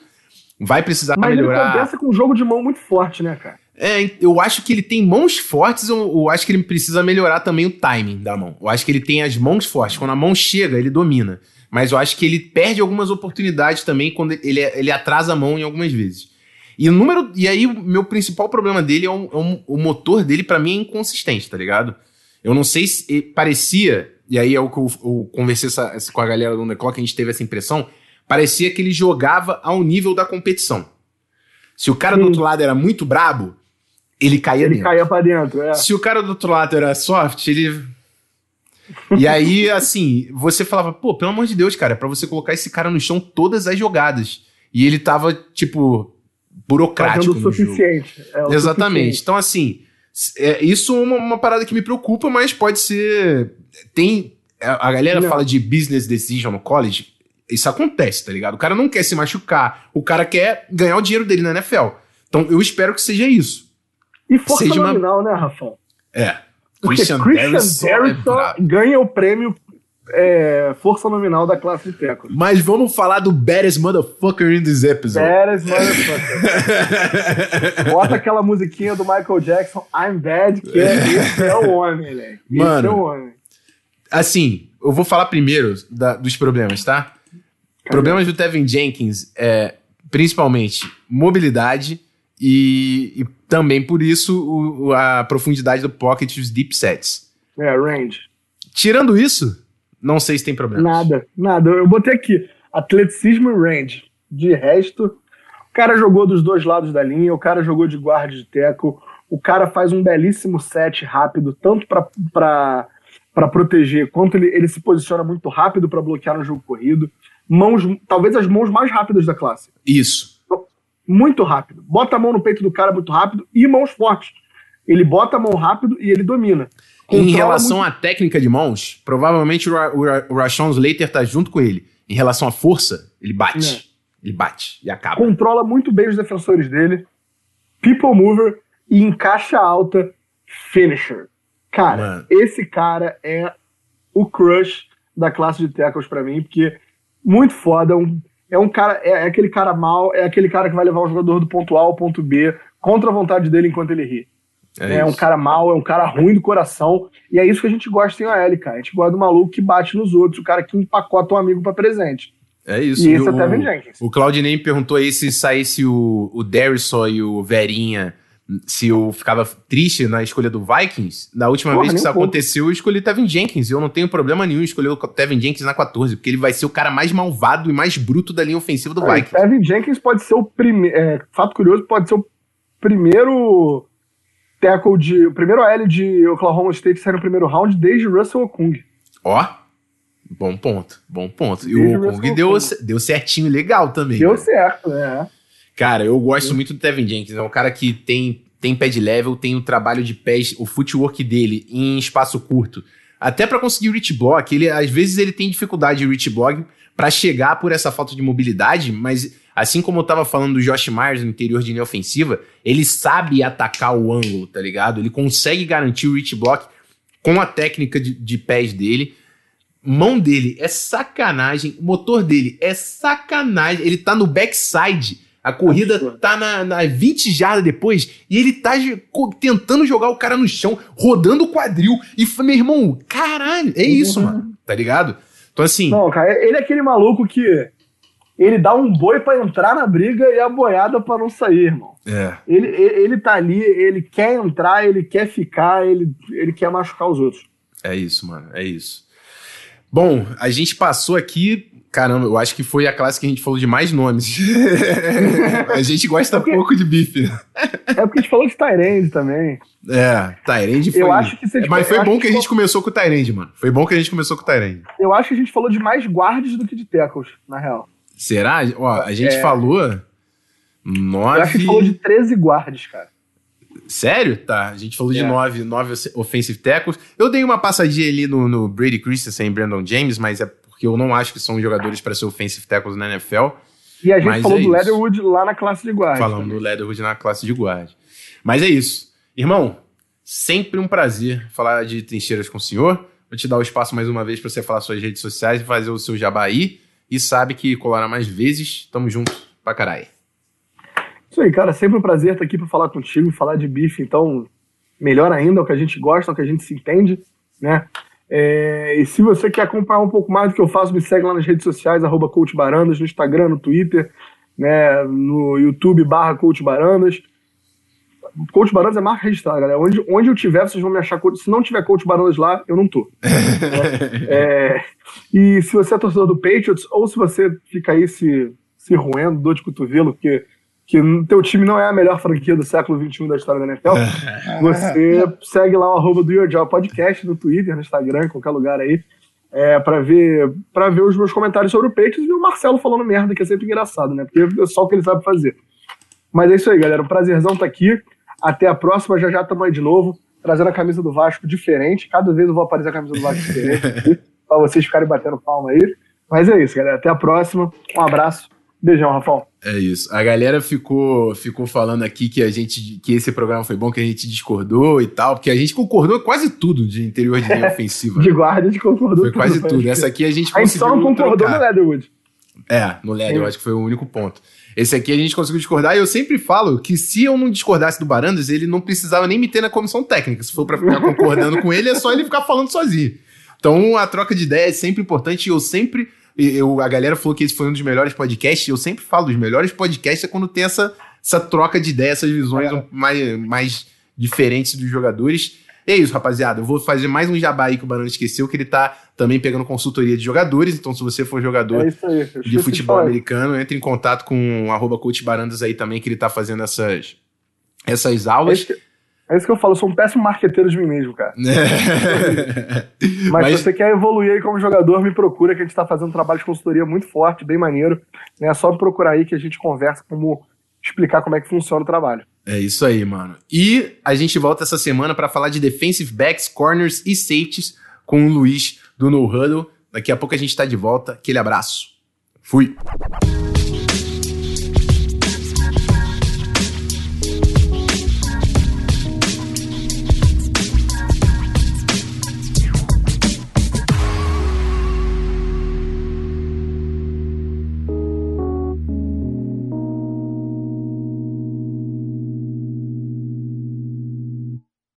Vai precisar Mas ele melhorar. compensa com um jogo de mão muito forte, né, cara? É, eu acho que ele tem mãos fortes, eu, eu acho que ele precisa melhorar também o timing da mão. Eu acho que ele tem as mãos fortes. Quando a mão chega, ele domina. Mas eu acho que ele perde algumas oportunidades também quando ele, ele atrasa a mão em algumas vezes. E o número. E aí, o meu principal problema dele é, o- é o- o motor dele, pra mim, é inconsistente, tá ligado? Eu não sei se parecia, e aí é o que eu, eu conversei essa- essa- com a galera do Underclock, a gente teve essa impressão. Parecia que ele jogava ao nível da competição. Se o cara do Sim. outro lado era muito brabo, ele caía Ele dentro. caía pra dentro, é. Se o cara do outro lado era soft, ele. E aí, assim, você falava, pô, pelo amor de Deus, cara, é pra você colocar esse cara no chão todas as jogadas. E ele tava, tipo, burocrático. Fazendo o no jogo. suficiente. É, o Exatamente. suficiente. Então, assim, é, isso é uma, uma parada que me preocupa, mas pode ser. Tem. A a galera Não. fala de business decision no college. Isso acontece, tá ligado? O cara não quer se machucar, o cara quer ganhar o dinheiro dele na NFL. Então, eu espero que seja isso. E força Seja uma- nominal, né, Rafão? É. Porque Christian Christian, Derrisson é ganha o prêmio é, força nominal da classe de Tecos. Mas vamos falar do baddest motherfucker in this episode. Badass motherfucker. [laughs] Bota aquela musiquinha do Michael Jackson, I'm bad, que é, [laughs] esse é o homem. Esse Mano. é o homem. assim, eu vou falar primeiro da- dos problemas, tá? Problemas do Tevin Jenkins é principalmente mobilidade e, e também por isso o- a profundidade do pocket e os deep sets. É, range. Tirando isso, não sei se tem problema. Nada, nada. Eu botei aqui atleticismo e range. De resto, o cara jogou dos dois lados da linha, o cara jogou de guarda de teco, o cara faz um belíssimo set rápido, tanto para proteger, quanto ele, ele se posiciona muito rápido para bloquear no jogo corrido. Mãos, talvez as mãos mais rápidas da classe. Isso. Muito rápido. Bota a mão no peito do cara muito rápido e mãos fortes. Ele bota a mão rápido e ele domina. Controla em relação muito... à técnica de mãos, provavelmente o, o, o Rashawn Slater tá junto com ele. Em relação à força, ele bate. É. Ele bate e acaba. Controla muito bem os defensores dele. People mover e encaixa alta finisher. Cara, Mano. esse cara é o crush da classe de tackles para mim, porque muito foda, um, é um cara, é, é, aquele cara mal, é aquele cara que vai levar o jogador do ponto A ao ponto B contra a vontade dele enquanto ele ri. É, é um cara mal, é um cara ruim do coração. E é isso que a gente gosta em OL, cara. A gente gosta do maluco que bate nos outros, o cara que empacota um amigo para presente. É isso. E é o, até vem Jenkins. O Claudinei me perguntou aí se saísse o, o Derrisson e o Verinha, se eu ficava triste na escolha do Vikings. Na última Porra, vez que isso aconteceu, eu escolhi Tevin Jenkins. E eu não tenho problema nenhum em escolher o Tevin Jenkins na 14, porque ele vai ser o cara mais malvado e mais bruto da linha ofensiva do é, Vikings. Tevin Jenkins pode ser o primeiro. É, fato curioso, pode ser o primeiro tackle de. O primeiro L de Oklahoma State sair no primeiro round desde Russell Okung. Ó. Bom ponto, bom ponto. Desde e o Okung deu, deu certinho legal também. Deu né? certo, é. Cara, eu gosto muito do Tevin Jenkins. É um cara que tem, tem pé de level, tem o trabalho de pés, o footwork dele em espaço curto. Até para conseguir o reach block, ele, às vezes ele tem dificuldade de reach block para chegar por essa falta de mobilidade, mas Assim como eu tava falando do Josh Myers no interior de linha ofensiva, ele sabe atacar o ângulo, tá ligado? Ele consegue garantir o reach block com a técnica de, de pés dele. Mão dele é sacanagem, o motor dele é sacanagem. Ele tá no backside. A corrida tá na, na 20 jardas depois e ele tá tentando jogar o cara no chão, rodando o quadril. E meu irmão, caralho, é isso, uhum. mano. Tá ligado? Então, assim. Não, cara, ele é aquele maluco que ele dá um boi para entrar na briga e a boiada para não sair, irmão. É. Ele, ele, ele tá ali, ele quer entrar, ele quer ficar, ele, ele quer machucar os outros. É isso, mano, é isso. Bom, a gente passou aqui. Caramba, eu acho que foi a classe que a gente falou de mais nomes. [laughs] a gente gosta é porque, pouco de bife. é porque a gente falou de Tyrande também. É, Tyrande foi. Eu acho que você, Mas foi bom que, a gente começou com o Tyrande, mano. Foi bom que a gente começou com o Tyrande. Eu acho que a gente falou de mais guardas do que de tackles, na real. Será? Ó, a gente é... falou. Nove. Eu acho que falou de 13 guardas, cara. Sério? Tá. A gente falou é. de nove, nove offensive tackles. Eu dei uma passadinha ali no, no Brady Christensen e Brandon James, mas é porque eu não acho que são jogadores para ser offensive tackles na NFL. E a gente falou é do Leatherwood lá na classe de guarda. Falando também. do Leatherwood na classe de guarda. Mas é isso. Irmão, sempre um prazer falar de trincheiras com o senhor. Vou te dar o espaço mais uma vez para você falar suas redes sociais e fazer o seu jabá aí e sabe que colará mais vezes. Tamo junto pra caralho. Isso aí, cara. Sempre um prazer estar aqui para falar contigo, falar de bife. Então, melhor ainda, é o que a gente gosta, é o que a gente se entende, né? É, e se você quer acompanhar um pouco mais do que eu faço, me segue lá nas redes sociais, arroba Coach Barandas, no Instagram, no Twitter, né, no YouTube barra Coach Barandas. Coach Barandas é marca registrada, galera. Onde, onde eu tiver, vocês vão me achar. Se não tiver Coach Barandas lá, eu não tô. [laughs] é, e se você é torcedor do Patriots, ou se você fica aí se, se roendo, dor de cotovelo, porque que teu time não é a melhor franquia do século XXI da história da NFL, você segue lá o arroba do Your Job Podcast no Twitter, no Instagram, em qualquer lugar aí, é, para ver para ver os meus comentários sobre o Patriots e o Marcelo falando merda, que é sempre engraçado, né? Porque é só o que ele sabe fazer. Mas é isso aí, galera. Um prazerzão tá aqui. Até a próxima, já já estamos aí de novo, trazendo a camisa do Vasco diferente. Cada vez eu vou aparecer a camisa do Vasco diferente, [laughs] para vocês ficarem batendo palma aí. Mas é isso, galera. Até a próxima. Um abraço. Beijão, Rafael. É isso. A galera ficou, ficou falando aqui que a gente que esse programa foi bom, que a gente discordou e tal, porque a gente concordou quase tudo de interior de linha [laughs] ofensiva. de guarda, a gente concordou Foi tudo, quase tudo. Essa aqui a gente A gente só não concordou no Leatherwood. É, no Leatherwood, é. acho que foi o único ponto. Esse aqui a gente conseguiu discordar e eu sempre falo que se eu não discordasse do Barandas, ele não precisava nem me ter na comissão técnica. Se for para ficar concordando [laughs] com ele, é só ele ficar falando sozinho. Então a troca de ideia é sempre importante e eu sempre. Eu, a galera falou que esse foi um dos melhores podcasts. Eu sempre falo, os melhores podcasts é quando tem essa, essa troca de ideias, essas visões é. mais, mais diferentes dos jogadores. E é isso, rapaziada. Eu vou fazer mais um jabá aí que o Banana esqueceu, que ele tá também pegando consultoria de jogadores. Então, se você for jogador É aí. de futebol americano, entre em contato com o arroba Coach Barandas aí também, que ele tá fazendo essas, essas aulas. que, é isso que eu falo, eu sou um péssimo marqueteiro de mim mesmo, cara. [laughs] Mas, Mas- se você quer evoluir aí como jogador, me procura, que a gente tá fazendo um trabalho de consultoria muito forte, bem maneiro. Né? É só me procurar aí que a gente conversa como explicar como é que funciona o trabalho. É isso aí, mano. E a gente volta essa semana pra falar de defensive backs, corners e safeties com o Luiz do No Huddle. Daqui a pouco a gente tá de volta. Aquele abraço. Fui.